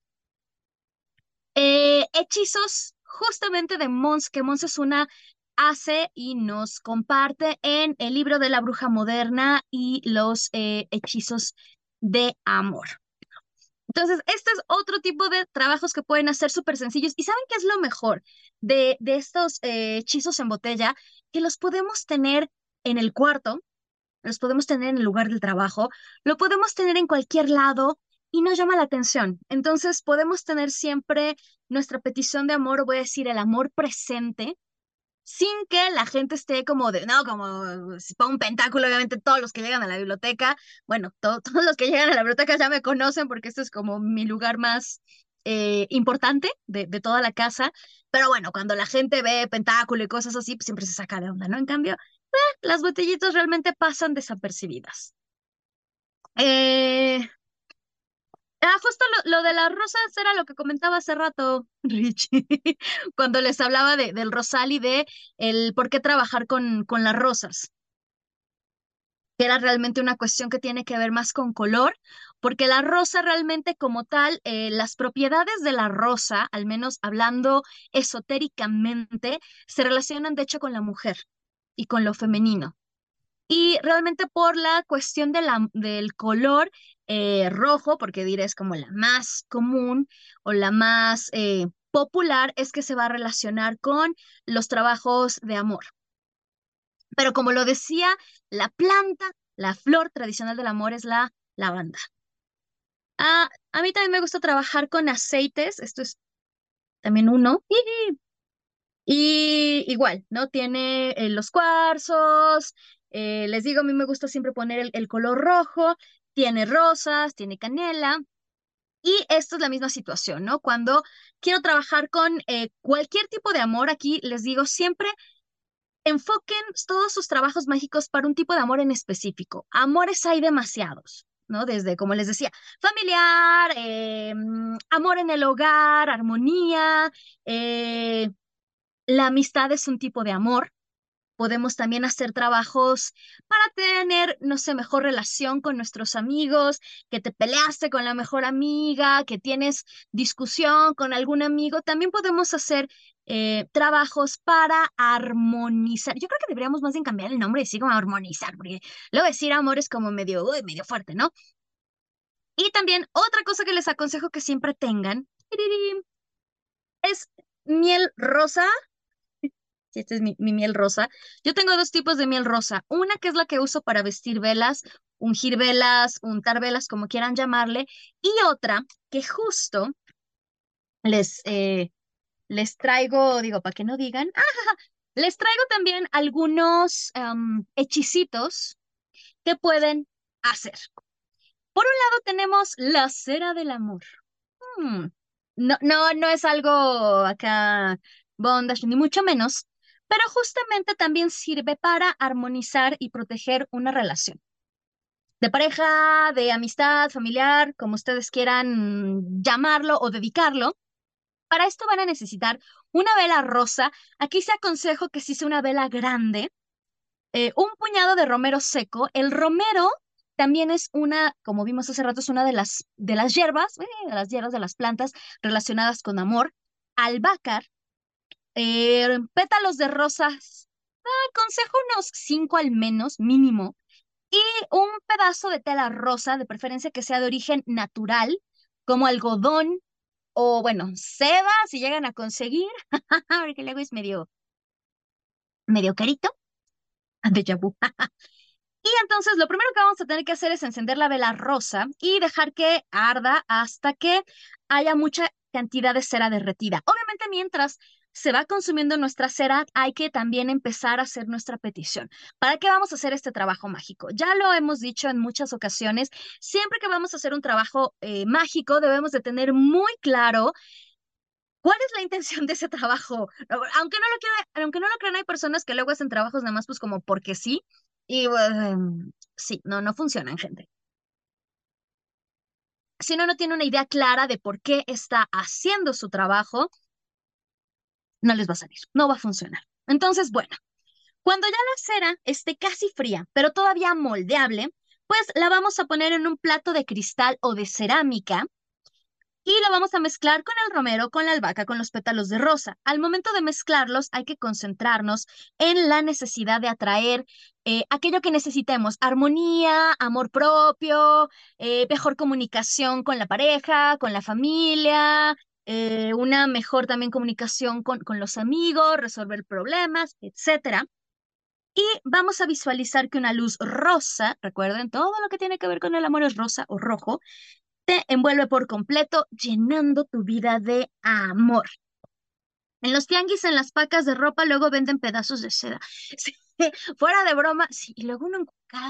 Eh, hechizos justamente de Mons, que Mons es una hace y nos comparte en el libro de la bruja moderna y los eh, hechizos de amor. Entonces, este es otro tipo de trabajos que pueden hacer súper sencillos. ¿Y saben qué es lo mejor de, de estos eh, hechizos en botella? Que los podemos tener en el cuarto, los podemos tener en el lugar del trabajo, lo podemos tener en cualquier lado y no llama la atención. Entonces, podemos tener siempre nuestra petición de amor, voy a decir el amor presente, sin que la gente esté como de, no, como si para un pentáculo, obviamente todos los que llegan a la biblioteca, bueno, todos los que llegan a la biblioteca ya me conocen porque este es como mi lugar más eh, importante de, de, toda la casa, pero bueno, cuando la gente ve pentáculo y cosas así, pues siempre se saca de onda, ¿no? En cambio, eh, las botellitas realmente pasan desapercibidas. Eh, Ah, justo lo, de las rosas era lo que comentaba hace rato, Richie, cuando les hablaba de, del rosal y de el por qué trabajar con, con las rosas. Que era realmente una cuestión que tiene que ver más con color, porque la rosa realmente como tal, eh, las propiedades de la rosa, al menos hablando esotéricamente, se relacionan de hecho con la mujer y con lo femenino. Y realmente por la cuestión de la, del color eh, rojo, porque diré es como la más común o la más eh, popular, es que se va a relacionar con los trabajos de amor. Pero como lo decía, la planta, la flor tradicional del amor es la lavanda. Ah, a mí también me gusta trabajar con aceites, esto es también uno. Y igual, ¿no? Tiene eh, los cuarzos, eh, les digo, a mí me gusta siempre poner el, color rojo, tiene rosas, tiene canela. Y esto es la misma situación, ¿no? Cuando quiero trabajar con eh, cualquier tipo de amor, aquí les digo siempre enfoquen todos sus trabajos mágicos para un tipo de amor en específico. Amores hay demasiados, ¿no? Desde, como les decía, familiar, em, amor en el hogar, armonía, eh, la amistad es un tipo de amor, Podemos también hacer trabajos para tener, no sé, mejor relación con nuestros amigos, que te peleaste con la mejor amiga, que tienes discusión con algún amigo. También podemos hacer eh, trabajos para armonizar. Yo creo que deberíamos más bien cambiar el nombre y decir como armonizar, porque luego decir amor es como medio, medio fuerte, ¿no? Y también otra cosa que les aconsejo que siempre tengan es miel rosa esta es mi, miel rosa. Yo tengo dos tipos de miel rosa. Una que es la que uso para vestir velas, ungir velas, untar velas, como quieran llamarle. Y otra que justo les, eh, les traigo, digo, para que no digan, les traigo también algunos hechicitos que pueden hacer. Por un lado tenemos la cera del amor. Hmm, no, no, no es algo acá bondage, ni mucho menos, pero justamente también sirve para armonizar y proteger una relación. De pareja, de amistad, familiar, como ustedes quieran llamarlo o dedicarlo. Para esto van a necesitar una vela rosa. Aquí se aconsejo que si sea una vela grande, eh, un puñado de romero seco. El romero también es una, como vimos hace rato, es una de las, de las hierbas, eh, de las hierbas de las plantas relacionadas con amor. Albácar, eh, pétalos de rosas, ah, aconsejo unos cinco al menos, mínimo, y un pedazo de tela rosa, de preferencia que sea de origen natural, como algodón o, bueno, seda, si llegan a conseguir, porque luego es medio, medio carito, de yabu. Y entonces lo primero que vamos a tener que hacer es encender la vela rosa y dejar que arda hasta que haya mucha cantidad de cera derretida. Obviamente mientras se va consumiendo nuestra cera, hay que también empezar a hacer nuestra petición. ¿Para qué vamos a hacer este trabajo mágico? Ya lo hemos dicho en muchas ocasiones, siempre que vamos a hacer un trabajo eh, mágico debemos de tener muy claro ¿Cuál es la intención de ese trabajo? Aunque no lo no crean, hay personas que luego hacen trabajos nada más pues como porque sí, y em, sí, no, no funcionan, gente. Si uno no tiene una idea clara de por qué está haciendo su trabajo, no les va a salir, no va a funcionar. Entonces, bueno, cuando ya la cera esté casi fría, pero todavía moldeable, pues la vamos a poner en un plato de cristal o de cerámica y lo vamos a mezclar con el romero, con la albahaca, con los pétalos de rosa. Al momento de mezclarlos hay que concentrarnos en la necesidad de atraer eh, aquello que necesitemos, armonía, amor propio, eh, mejor comunicación con la pareja, con la familia, eh, una mejor también comunicación con, con los amigos, resolver problemas, etc. Y vamos a visualizar que una luz rosa, recuerden, todo lo que tiene que ver con el amor es rosa o rojo, te envuelve por completo, llenando tu vida de amor. En los tianguis, en las pacas de ropa, luego venden pedazos de seda. fuera de broma, sí, y luego uno,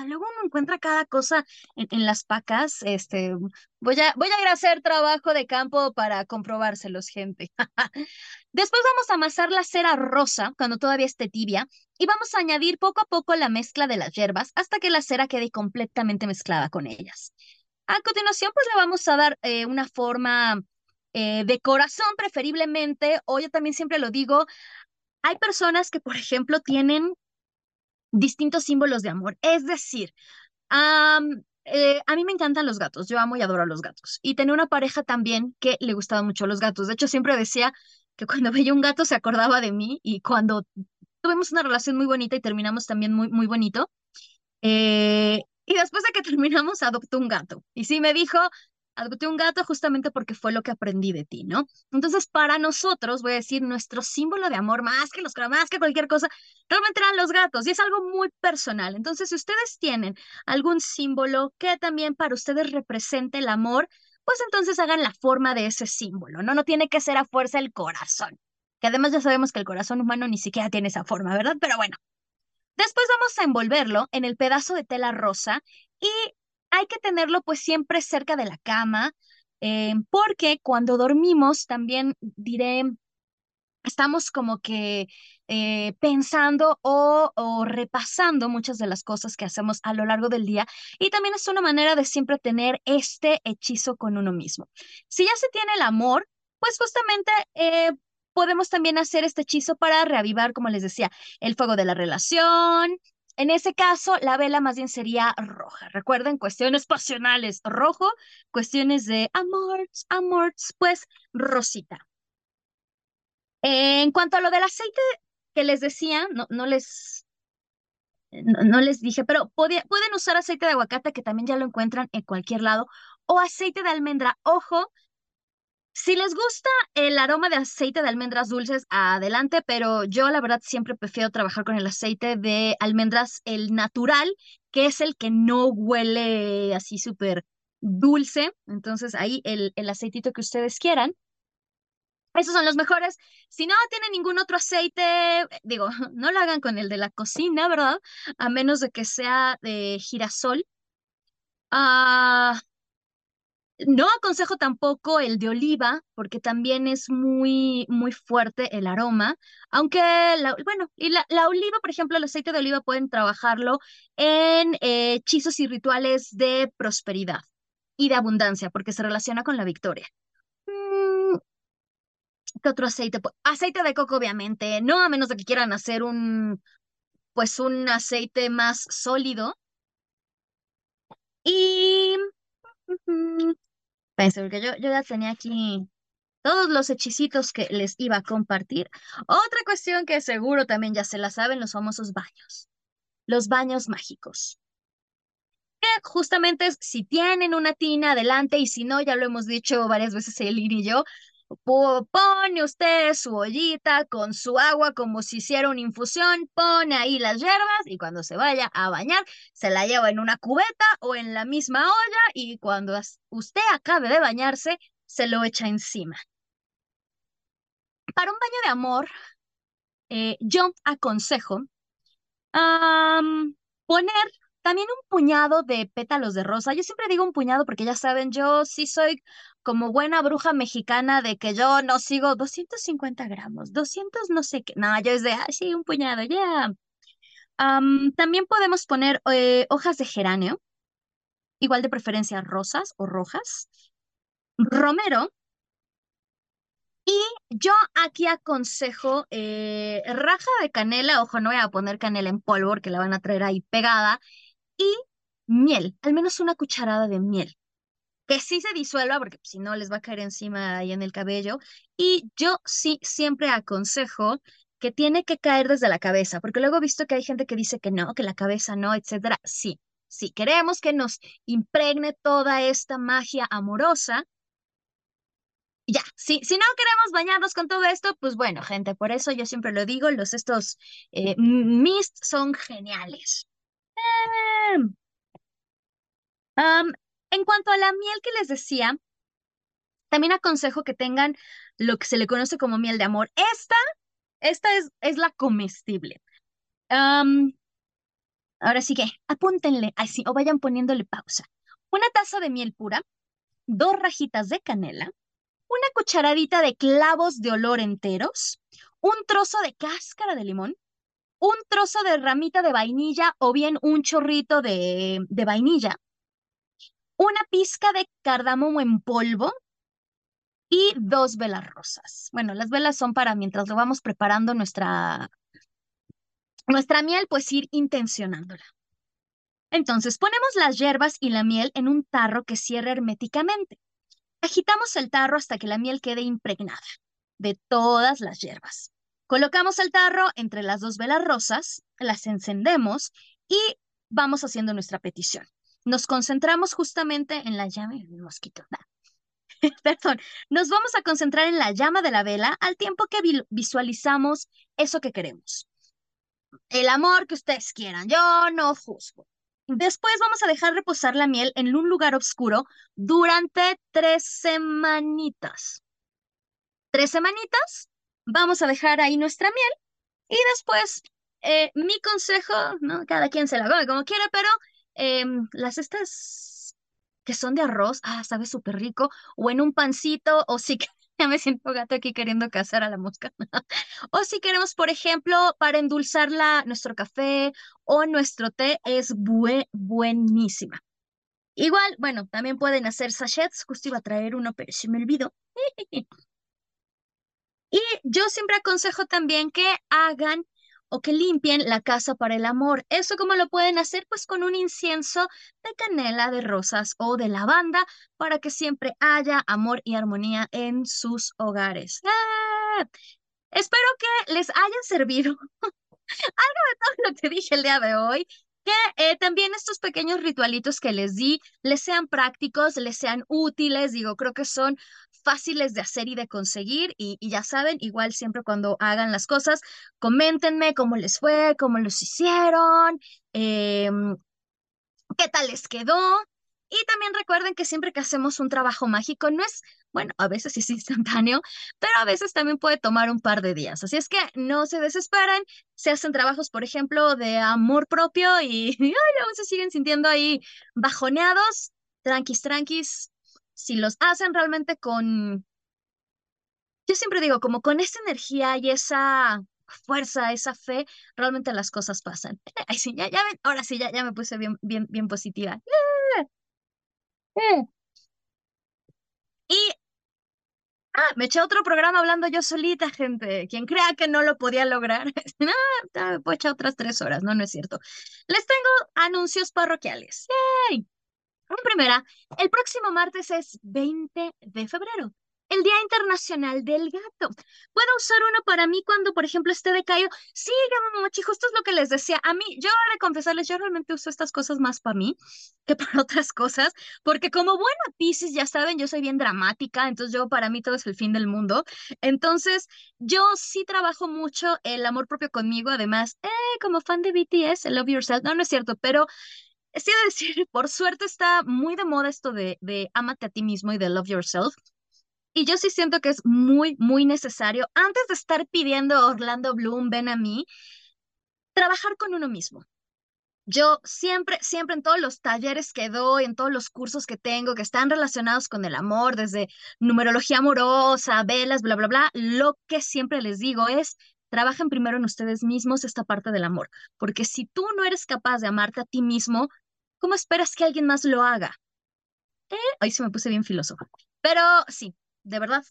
luego uno encuentra cada cosa en, las pacas. Este, voy a, voy a ir a hacer trabajo de campo para comprobárselos, gente. Después vamos a amasar la cera rosa cuando todavía esté tibia y vamos a añadir poco a poco la mezcla de las hierbas hasta que la cera quede completamente mezclada con ellas. A continuación, pues le vamos a dar eh, una forma eh, de corazón, preferiblemente, o yo también siempre lo digo, hay personas que, por ejemplo, tienen distintos símbolos de amor. Es decir, eh, a mí me encantan los gatos, yo amo y adoro a los gatos. Y tenía una pareja también que le gustaban mucho los gatos. De hecho, siempre decía que cuando veía un gato se acordaba de mí y cuando tuvimos una relación muy bonita y terminamos también muy, muy bonito, eh, y después de que terminamos, adoptó un gato. Y sí me dijo, adopté un gato justamente porque fue lo que aprendí de ti, ¿no? Entonces, para nosotros, voy a decir, nuestro símbolo de amor, más que los más que cualquier cosa, realmente eran los gatos y es algo muy personal. Entonces, si ustedes tienen algún símbolo que también para ustedes represente el amor, pues entonces hagan la forma de ese símbolo, ¿no? No tiene que ser a fuerza el corazón, que además ya sabemos que el corazón humano ni siquiera tiene esa forma, ¿verdad? Pero bueno, Después vamos a envolverlo en el pedazo de tela rosa y hay que tenerlo pues siempre cerca de la cama, eh, porque cuando dormimos también diré, estamos como que eh, pensando o, repasando muchas de las cosas que hacemos a lo largo del día y también es una manera de siempre tener este hechizo con uno mismo. Si ya se tiene el amor, pues justamente eh, podemos también hacer este hechizo para reavivar, como les decía, el fuego de la relación. En ese caso, la vela más bien sería roja. Recuerden, cuestiones pasionales, rojo, cuestiones de amor, amor, pues rosita. En cuanto a lo del aceite que les decía, no, no les no, les dije, pero pueden usar aceite de aguacate que también ya lo encuentran en cualquier lado o aceite de almendra. Ojo, si les gusta el aroma de aceite de almendras dulces, adelante, pero yo la verdad siempre prefiero trabajar con el aceite de almendras, el natural, que es el que no huele así súper dulce. Entonces ahí el, el aceitito que ustedes quieran. Esos son los mejores. Si no tienen ningún otro aceite, digo, no lo hagan con el de la cocina, ¿verdad? A menos de que sea de girasol. Ah, no aconsejo tampoco el de oliva, porque también es muy, muy fuerte el aroma. Aunque, la, bueno, y la, oliva, por ejemplo, el aceite de oliva pueden trabajar en eh, hechizos y rituales de prosperidad y de abundancia, porque se relaciona con la victoria. Mm, ¿Qué otro aceite? Aceite de coco, obviamente, no a menos de que quieran hacer un, pues un aceite más sólido. Y pensé que yo, yo ya tenía aquí todos los hechicitos que les iba a compartir. Otra cuestión que seguro también ya se la saben, los famosos baños. Los baños mágicos. Que justamente si tienen una tina adelante y si no, ya lo hemos dicho varias veces Elin y yo, Pone usted su ollita con su agua como si hiciera una infusión, pone ahí las hierbas y cuando se vaya a bañar, se la lleva en una cubeta o en la misma olla y cuando usted acabe de bañarse, se lo echa encima. Para un baño de amor, eh, yo aconsejo poner también un puñado de pétalos de rosa. Yo siempre digo un puñado porque ya saben, yo sí soy como buena bruja mexicana de que yo no sigo 250 gramos, 200 no sé qué. No, yo es de, ah, sí, un puñado, ya. también podemos poner eh, hojas de geranio, igual de preferencia rosas o rojas, romero. Y yo aquí aconsejo eh, raja de canela, ojo, no voy a poner canela en polvo porque la van a traer ahí pegada, y miel, al menos una cucharada de miel que sí se disuelva, porque si no les va a caer encima ahí en el cabello. Y yo sí siempre aconsejo que tiene que caer desde la cabeza, porque luego he visto que hay gente que dice que no, que la cabeza no, etcétera. Sí, sí, queremos que nos impregne toda esta magia amorosa. Ya, sí, si no queremos bañarnos con todo esto, pues bueno, gente, por eso yo siempre lo digo, los estos eh, mist son geniales. Em, en cuanto a la miel que les decía, también aconsejo que tengan lo que se le conoce como miel de amor. Esta, esta es, es la comestible. ahora sí que apúntenle así o vayan poniéndole pausa. Una taza de miel pura, dos rajitas de canela, una cucharadita de clavos de olor enteros, un trozo de cáscara de limón, un trozo de ramita de vainilla o bien un chorrito de, de vainilla, una pizca de cardamomo en polvo y dos velas rosas. Bueno, las velas son para mientras lo vamos preparando nuestra, nuestra miel, pues ir intencionándola. Entonces, ponemos las hierbas y la miel en un tarro que cierre herméticamente. Agitamos el tarro hasta que la miel quede impregnada de todas las hierbas. Colocamos el tarro entre las dos velas rosas, las encendemos y vamos haciendo nuestra petición nos concentramos justamente en la llama, el mosquito, perdón, nos vamos a concentrar en la llama de la vela al tiempo que visualizamos eso que queremos. El amor que ustedes quieran, yo no juzgo. Después vamos a dejar reposar la miel en un lugar oscuro durante tres semanitas. Tres semanitas, vamos a dejar ahí nuestra miel y después eh, mi consejo, ¿no? Cada quien se la come como quiere, pero Em, las estas que son de arroz, ah, sabe súper rico, o en un pancito, o si ya me siento gato aquí queriendo cazar a la mosca. o si queremos, por ejemplo, para endulzarla, nuestro café o nuestro té es buenísima. Igual, bueno, también pueden hacer sachets, justo iba a traer uno, pero se me olvidó. y yo siempre aconsejo también que hagan o que limpien la casa para el amor. ¿Eso cómo lo pueden hacer? Pues con un incienso de canela, de rosas o de lavanda para que siempre haya amor y armonía en sus hogares. ¡Ah! Espero que les haya servido algo de todo lo que dije el día de hoy que eh, también estos pequeños ritualitos que les di les sean prácticos, les sean útiles, digo, creo que son fáciles de hacer y de conseguir y, ya saben, igual siempre cuando hagan las cosas, coméntenme cómo les fue, cómo los hicieron, em, qué tal les quedó. Y también recuerden que siempre que hacemos un trabajo mágico no es bueno, a veces es instantáneo, pero a veces también puede tomar un par de días. Así es que no se desesperen, se hacen trabajos, por ejemplo, de amor propio y, ay, aún se siguen sintiendo ahí bajoneados, tranquis, tranquis. Si los hacen realmente con, yo siempre digo, como con esa energía y esa fuerza, esa fe, realmente las cosas pasan. Ay, sí, ya, ya ven, ahora sí, ya, ya me puse bien, bien, bien positiva. Y Ah, me eché otro programa hablando yo solita, gente. Quien crea que no lo podía lograr, no, me puedo echar otras tres horas, no, no es cierto. Les tengo anuncios parroquiales. ¡Yay! En primera, el próximo martes es 20 de febrero el Día Internacional del Gato. ¿Puedo usar uno para mí cuando, por ejemplo, esté decaído? Sí, mochi, justo es lo que les decía. A mí, yo de confesarles, yo realmente uso estas cosas más para mí que para otras cosas, porque como buena Pisces, ya saben, yo soy bien dramática, entonces yo para mí todo es el fin del mundo. Entonces, yo sí trabajo mucho el amor propio conmigo, además, eh, como fan de BTS, Love Yourself, no, no es cierto, pero... Sí, decir, por suerte está muy de moda esto de, de amate a ti mismo y de love yourself. Y yo sí siento que es muy, muy necesario, antes de estar pidiendo a Orlando Bloom, ven a mí, trabajar con uno mismo. Yo siempre, siempre en todos los talleres que doy, en todos los cursos que tengo que están relacionados con el amor, desde numerología amorosa, velas, bla, bla, bla, lo que siempre les digo es, trabajen primero en ustedes mismos esta parte del amor, porque si tú no eres capaz de amarte a ti mismo, ¿cómo esperas que alguien más lo haga? ¿Eh? Ahí se me puse bien filósofo. Pero sí, de verdad,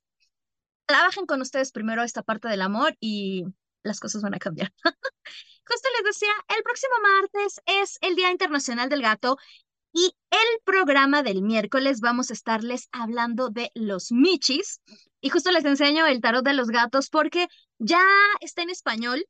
trabajen con ustedes primero esta parte del amor y las cosas van a cambiar. Justo les decía, el próximo martes es el Día Internacional del Gato y el programa del miércoles vamos a estarles hablando de los michis. Y justo les enseño el tarot de los gatos porque ya está en español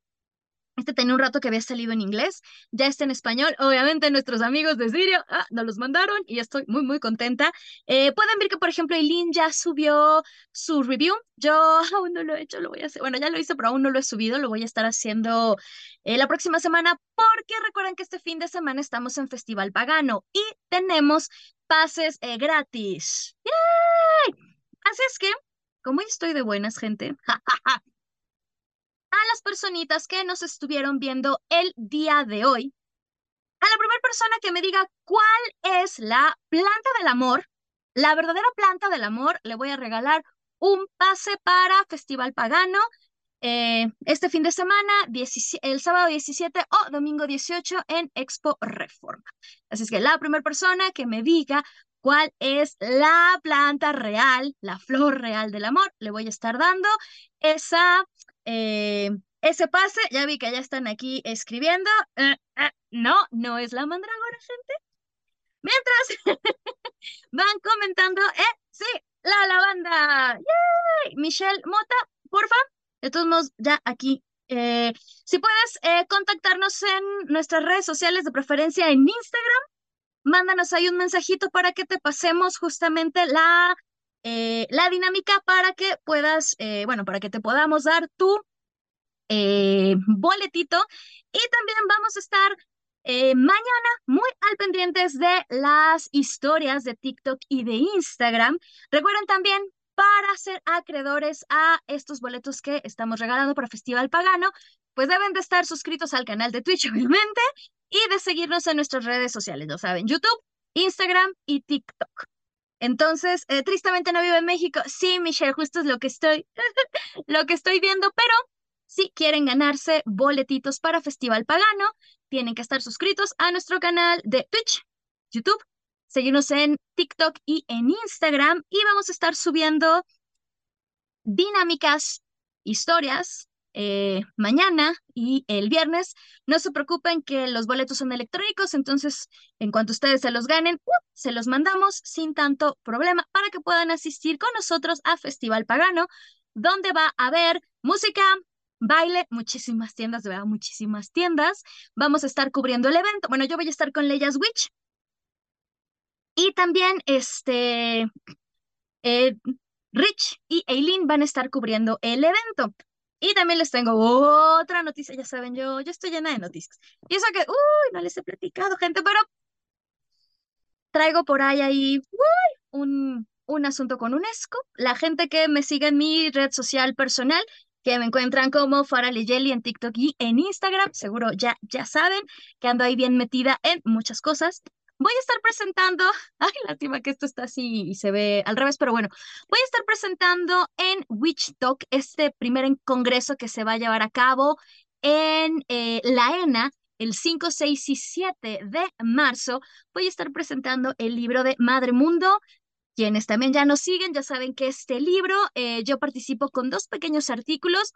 este tenía un rato que había salido en inglés, ya está en español. Obviamente nuestros amigos de Sirio ah, nos los mandaron y estoy muy, muy contenta. Eh, pueden ver que, por ejemplo, Eileen ya subió su review. Yo aún no lo he hecho, lo voy a hacer. Bueno, ya lo hice, pero aún no lo he subido. Lo voy a estar haciendo eh, la próxima semana porque recuerden que este fin de semana estamos en Festival Pagano y tenemos pases eh, gratis. ¡Yay! Así es que, como estoy de buenas, gente, a las personitas que nos estuvieron viendo el día de hoy. A la primera persona que me diga cuál es la planta del amor, la verdadera planta del amor, le voy a regalar un pase para Festival Pagano eh, este fin de semana, el sábado 17 o domingo 18 en Expo Reforma. Así es que la primera persona que me diga cuál es la planta real, la flor real del amor, le voy a estar dando esa eh, ese pase, ya vi que ya están aquí escribiendo. Eh, eh, no, no es la mandragora, gente. Mientras van comentando, eh, sí, la lavanda. ¡Yay! Michelle Mota, porfa. De todos modos, ya aquí. si puedes contactarnos en nuestras redes sociales, de preferencia en Instagram, mándanos ahí un mensajito para que te pasemos justamente la eh, la dinámica para que puedas, eh, bueno, para que te podamos dar tu eh, boletito. Y también vamos a estar mañana muy al pendientes de las historias de TikTok y de Instagram. Recuerden también para ser acreedores a estos boletos que estamos regalando para Festival Pagano, pues deben de estar suscritos al canal de Twitch, obviamente, y de seguirnos en nuestras redes sociales, lo saben, YouTube, Instagram y TikTok. Entonces, eh, tristemente no vivo en México. Sí, Michelle, justo es lo que estoy, lo que estoy viendo, pero si quieren ganarse boletitos para Festival Pagano, tienen que estar suscritos a nuestro canal de Twitch, YouTube, seguirnos en TikTok y en Instagram y vamos a estar subiendo dinámicas, historias, eh, mañana y el viernes. No se preocupen que los boletos son electrónicos, entonces en cuanto ustedes se los ganen, se los mandamos sin tanto problema para que puedan asistir con nosotros a Festival Pagano, donde va a haber música, baile, muchísimas tiendas, de verdad, muchísimas tiendas. Vamos a estar cubriendo el evento. Bueno, yo voy a estar con Leia's Witch. Y también, este, eh, Rich y Eileen van a estar cubriendo el evento. Y también les tengo otra noticia, ya saben, yo, yo estoy llena de noticias. Y eso que, uy, no les he platicado, gente, pero traigo por ahí ahí un, un asunto con UNESCO. La gente que me sigue en mi red social personal, que me encuentran como Farale Jelly en TikTok y en Instagram, seguro ya, ya saben que ando ahí bien metida en muchas cosas. Voy a estar presentando, ay, lástima que esto está así y se ve al revés, pero bueno, voy a estar presentando en Witch Talk este primer congreso que se va a llevar a cabo en eh, la ENA el 5, 6 y 7 de marzo. Voy a estar presentando el libro de Madre Mundo. Quienes también ya nos siguen ya saben que este libro eh, yo participo con dos pequeños artículos.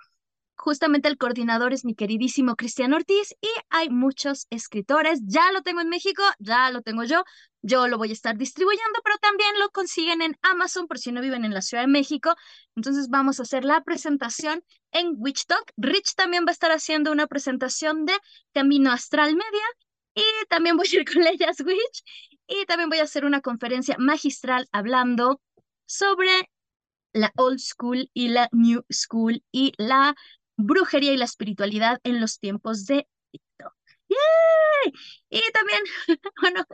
Justamente el coordinador es mi queridísimo Cristian Ortiz y hay muchos escritores. Ya lo tengo en México, ya lo tengo yo. Yo lo voy a estar distribuyendo, pero también lo consiguen en Amazon por si no viven en la Ciudad de México. Entonces vamos a hacer la presentación en Witch Talk. Rich también va a estar haciendo una presentación de Camino Astral Media y también voy a ir con Leyas Witch y también voy a hacer una conferencia magistral hablando sobre la old school y la new school y la brujería y la espiritualidad en los tiempos de TikTok. ¡Yay! Y también, bueno,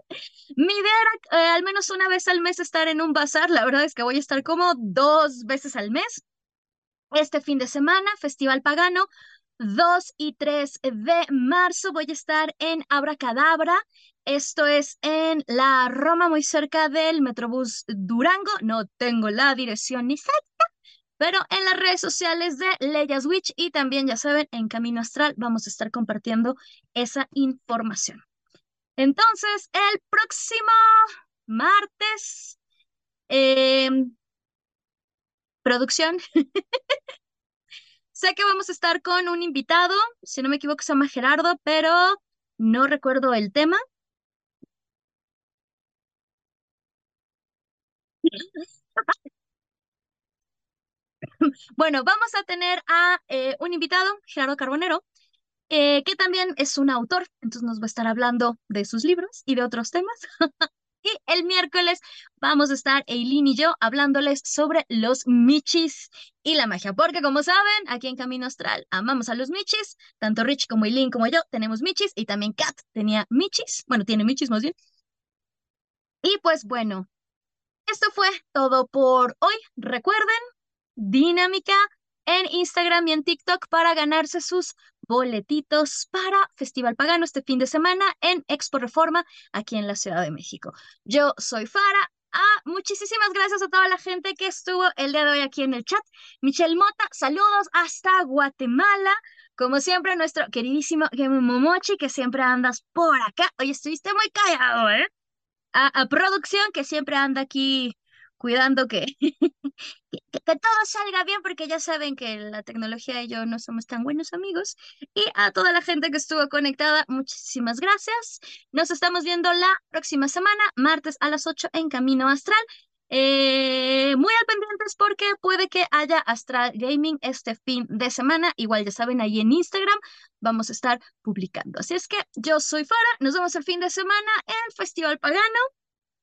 mi idea era eh, al menos una vez al mes estar en un bazar. La verdad es que voy a estar como dos veces al mes. Este fin de semana, Festival Pagano, 2 y 3 de marzo voy a estar en Abracadabra. Esto es en la Roma, muy cerca del Metrobús Durango. No tengo la dirección ni exacta, pero en las redes sociales de Leyas Witch y también, ya saben, en Camino Astral vamos a estar compartiendo esa información. Entonces, el próximo martes, em, producción. Sé que vamos a estar con un invitado, si no me equivoco se llama Gerardo, pero no recuerdo el tema. Bueno, vamos a tener a eh, un invitado, Gerardo Carbonero, eh, que también es un autor, entonces nos va a estar hablando de sus libros y de otros temas. Y el miércoles vamos a estar Eileen y yo hablándoles sobre los michis y la magia, porque como saben, aquí en Camino Astral amamos a los michis, tanto Rich como Eileen como yo tenemos michis y también Kat tenía michis, bueno, tiene michis más bien. Y pues bueno, esto fue todo por hoy. Recuerden, dinámica en Instagram y en TikTok para ganarse sus boletitos para Festival Pagano este fin de semana en Expo Reforma aquí en la Ciudad de México. Yo soy Fara. Ah, muchísimas gracias a toda la gente que estuvo el día de hoy aquí en el chat. Michelle Mota, saludos hasta Guatemala. Como siempre, nuestro queridísimo Gemu Momochi, que siempre andas por acá. Oye, estuviste muy callado, ¿eh? a producción, que siempre anda aquí cuidando que, que, todo salga bien, porque ya saben que la tecnología y yo no somos tan buenos amigos. Y a toda la gente que estuvo conectada, muchísimas gracias. Nos estamos viendo la próxima semana, martes a las 8 en Camino Astral. Eh, muy al pendientes porque puede que haya Astral Gaming este fin de semana. Igual ya saben, ahí en Instagram vamos a estar publicando. Así es que yo soy Fara, nos vemos el fin de semana en Festival Pagano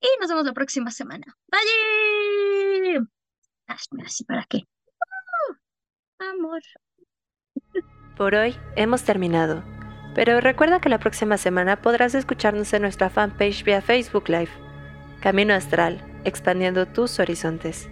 y nos vemos la próxima semana. ¡Bye! Así para qué. ¡Uh! amor. Por hoy hemos terminado, pero recuerda que la próxima semana podrás escucharnos en nuestra fanpage vía Facebook Live. Camino Astral, expandiendo tus horizontes.